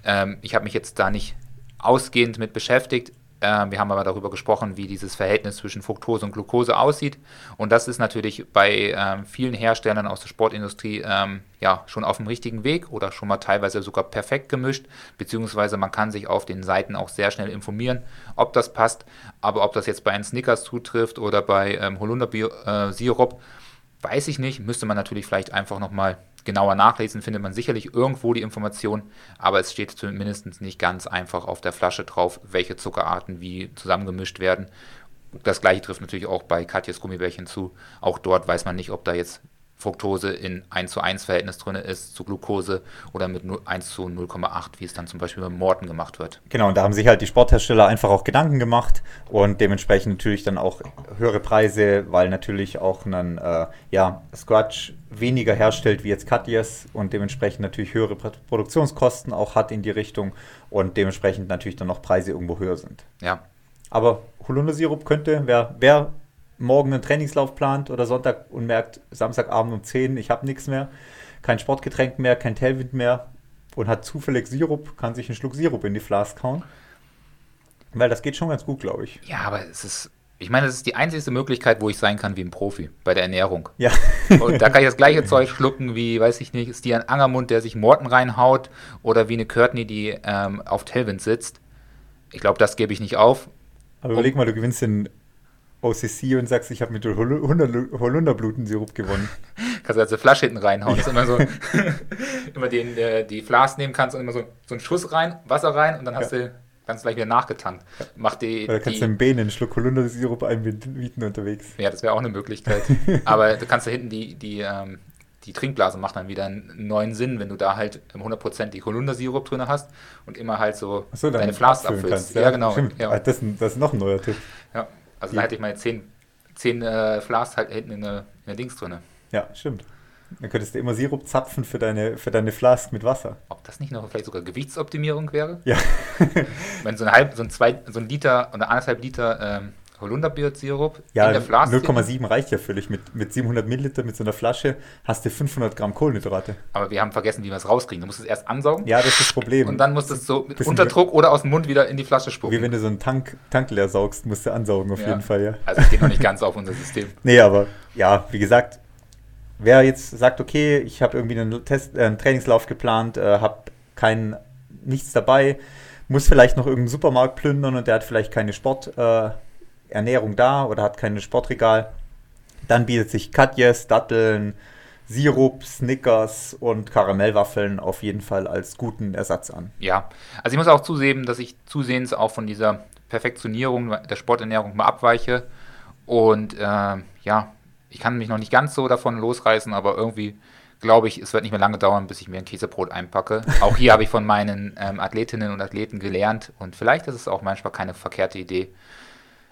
Ähm, ich habe mich jetzt da nicht ausgehend mit beschäftigt. Ähm, wir haben aber darüber gesprochen, wie dieses Verhältnis zwischen Fructose und Glucose aussieht. Und das ist natürlich bei ähm, vielen Herstellern aus der Sportindustrie ähm, ja schon auf dem richtigen Weg oder schon mal teilweise sogar perfekt gemischt. Beziehungsweise man kann sich auf den Seiten auch sehr schnell informieren, ob das passt. Aber ob das jetzt bei einem Snickers zutrifft oder bei ähm, Holunder-Sirup, weiß ich nicht. Müsste man natürlich vielleicht einfach nochmal genauer nachlesen, findet man sicherlich irgendwo die Information, aber es steht zumindest nicht ganz einfach auf der Flasche drauf, welche Zuckerarten wie zusammengemischt werden. Das gleiche trifft natürlich auch bei Katjes Gummibärchen zu. Auch dort weiß man nicht, ob da jetzt Fructose in 1 zu 1 Verhältnis drin ist zu Glucose oder mit 0 1 zu 0,8, wie es dann zum Beispiel beim Morten gemacht wird. Genau, und da haben sich halt die Sporthersteller einfach auch Gedanken gemacht und dementsprechend natürlich dann auch höhere Preise, weil natürlich auch ein äh, ja, Scratch weniger herstellt wie jetzt Katjes und dementsprechend natürlich höhere Pro- Produktionskosten auch hat in die Richtung und dementsprechend natürlich dann noch Preise irgendwo höher sind. Ja, Aber Holundersirup könnte, wer, wer morgen einen Trainingslauf plant oder Sonntag und merkt, Samstagabend um 10, ich habe nichts mehr, kein Sportgetränk mehr, kein Tailwind mehr und hat zufällig Sirup, kann sich einen Schluck Sirup in die Flask hauen. Weil das geht schon ganz gut, glaube ich. ja, aber es ist, ich meine, es ist die einzige Möglichkeit, wo ich sein kann wie ein Profi bei der Ernährung. Ja. Und da kann ich das gleiche Zeug schlucken wie, weiß ich nicht, ist die ein Angermund, der sich Morten reinhaut oder wie eine Courtney, die ähm, auf Tailwind sitzt. Ich glaube, das gebe ich nicht auf. Aber überleg mal, du gewinnst den OCC und sagst, ich habe mit Holunder- Holunderblutensirup gewonnen. Kannst du also eine Flasche hinten reinhauen. Das ist immer so, immer den, äh, die Flas nehmen kannst und immer so, so einen Schuss rein, Wasser rein und dann hast du ganz gleich wieder nachgetankt. Macht die, Oder kannst die du im Bänen einen Schluck Holundersirup einbieten unterwegs. Ja, das wäre auch eine Möglichkeit. Aber du kannst da hinten die, die, ähm, die Trinkblase macht dann wieder einen neuen Sinn, wenn du da halt 100% die Holundersirup drin hast und immer halt so, dann deine Flas abfüllen abfüllst. kannst, ja, genau. Stimmt. Ja. Ah, Das, ist das ist noch ein neuer Tipp. Ja. Also Die- da hätte ich meine 10, 10 äh, Flas halt hinten in der, in der Dings drin. Ja, stimmt. Dann könntest du immer Sirup zapfen für deine, für deine Flask mit Wasser. Ob das nicht noch vielleicht sogar Gewichtsoptimierung wäre? Ja. Wenn so ein halb, so ein zwei, so ein Liter oder anderthalb Liter ähm, Holunderbeersirup Ja, in der Flasche. 0,7 reicht ja völlig. Mit, mit 700 Milliliter mit so einer Flasche hast du 500 Gramm Kohlenhydrate. Aber wir haben vergessen, wie wir es rauskriegen. Du musst es erst ansaugen Ja, das ist das Problem. und dann musst du es so mit Unterdruck oder aus dem Mund wieder in die Flasche Wie spucken. wenn du so einen Tank, Tank leer saugst, musst du ansaugen auf Ja. jeden Fall, ja. Also es geht noch nicht ganz auf unser System. Nee, aber ja, wie gesagt, wer jetzt sagt, okay, ich habe irgendwie einen, Test, äh, einen Trainingslauf geplant, äh, habe kein, nichts dabei, muss vielleicht noch irgendeinen Supermarkt plündern und der hat vielleicht keine Sporternährung äh, Ernährung da oder hat kein Sportregal, dann bietet sich Katjes, Datteln, Sirup, Snickers und Karamellwaffeln auf jeden Fall als guten Ersatz an. Ja, also ich muss auch zusehen, dass ich zusehends auch von dieser Perfektionierung der Sporternährung mal abweiche. Und äh, ja, ich kann mich noch nicht ganz so davon losreißen, aber irgendwie glaube ich, es wird nicht mehr lange dauern, bis ich mir ein Käsebrot einpacke. Auch hier habe ich von meinen ähm, Athletinnen und Athleten gelernt und vielleicht ist es auch manchmal keine verkehrte Idee,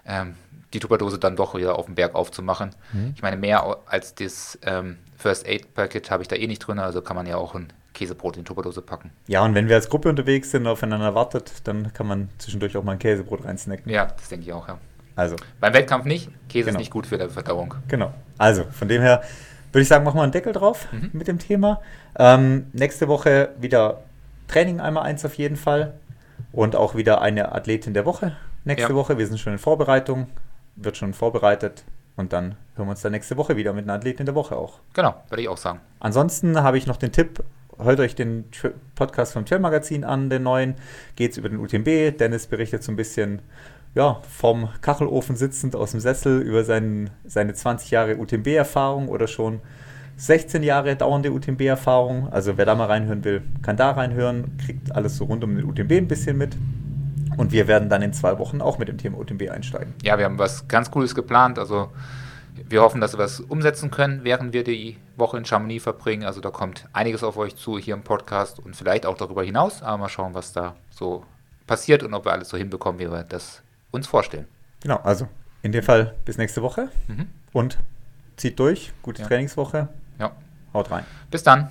ähm, die Tupperdose dann doch wieder auf den Berg aufzumachen. Ich meine, mehr als das ähm, First Aid Packet habe ich da eh nicht drin, also kann man ja auch ein Käsebrot in die Tupperdose packen. Ja, und wenn wir als Gruppe unterwegs sind und aufeinander wartet, dann kann man zwischendurch auch mal ein Käsebrot reinsnacken. Ja, das denke ich auch, ja. Also, Beim Wettkampf nicht. Käse Genau. ist nicht gut für die Verdauung. Genau. Also, von dem her würde ich sagen, machen wir einen Deckel drauf Mhm. mit dem Thema. Ähm, nächste Woche wieder Training einmal eins auf jeden Fall. Und auch wieder eine Athletin der Woche nächste Ja. Woche. Wir sind schon in Vorbereitung, wird schon vorbereitet. Und dann hören wir uns dann nächste Woche wieder mit einer Athletin der Woche auch. Genau, würde ich auch sagen. Ansonsten habe ich noch den Tipp, hört euch den Podcast vom Trail Magazin an, den neuen. Geht es über den UTMB. Dennis berichtet so ein bisschen ja, vom Kachelofen sitzend aus dem Sessel über seinen, seine 20 Jahre UTMB-Erfahrung oder schon 16 Jahre dauernde UTMB-Erfahrung. Also wer da mal reinhören will, kann da reinhören, kriegt alles so rund um den UTMB ein bisschen mit. Und wir werden dann in zwei Wochen auch mit dem Thema UTMB einsteigen. Ja, wir haben was ganz Cooles geplant. Also wir hoffen, dass wir was umsetzen können, während wir die Woche in Chamonix verbringen. Also da kommt einiges auf euch zu hier im Podcast und vielleicht auch darüber hinaus. Aber mal schauen, was da so passiert und ob wir alles so hinbekommen, wie wir das uns vorstellen. Genau, also in dem Fall bis nächste Woche Mhm. und zieht durch. Gute Ja. Trainingswoche. Ja. Haut rein. Bis dann.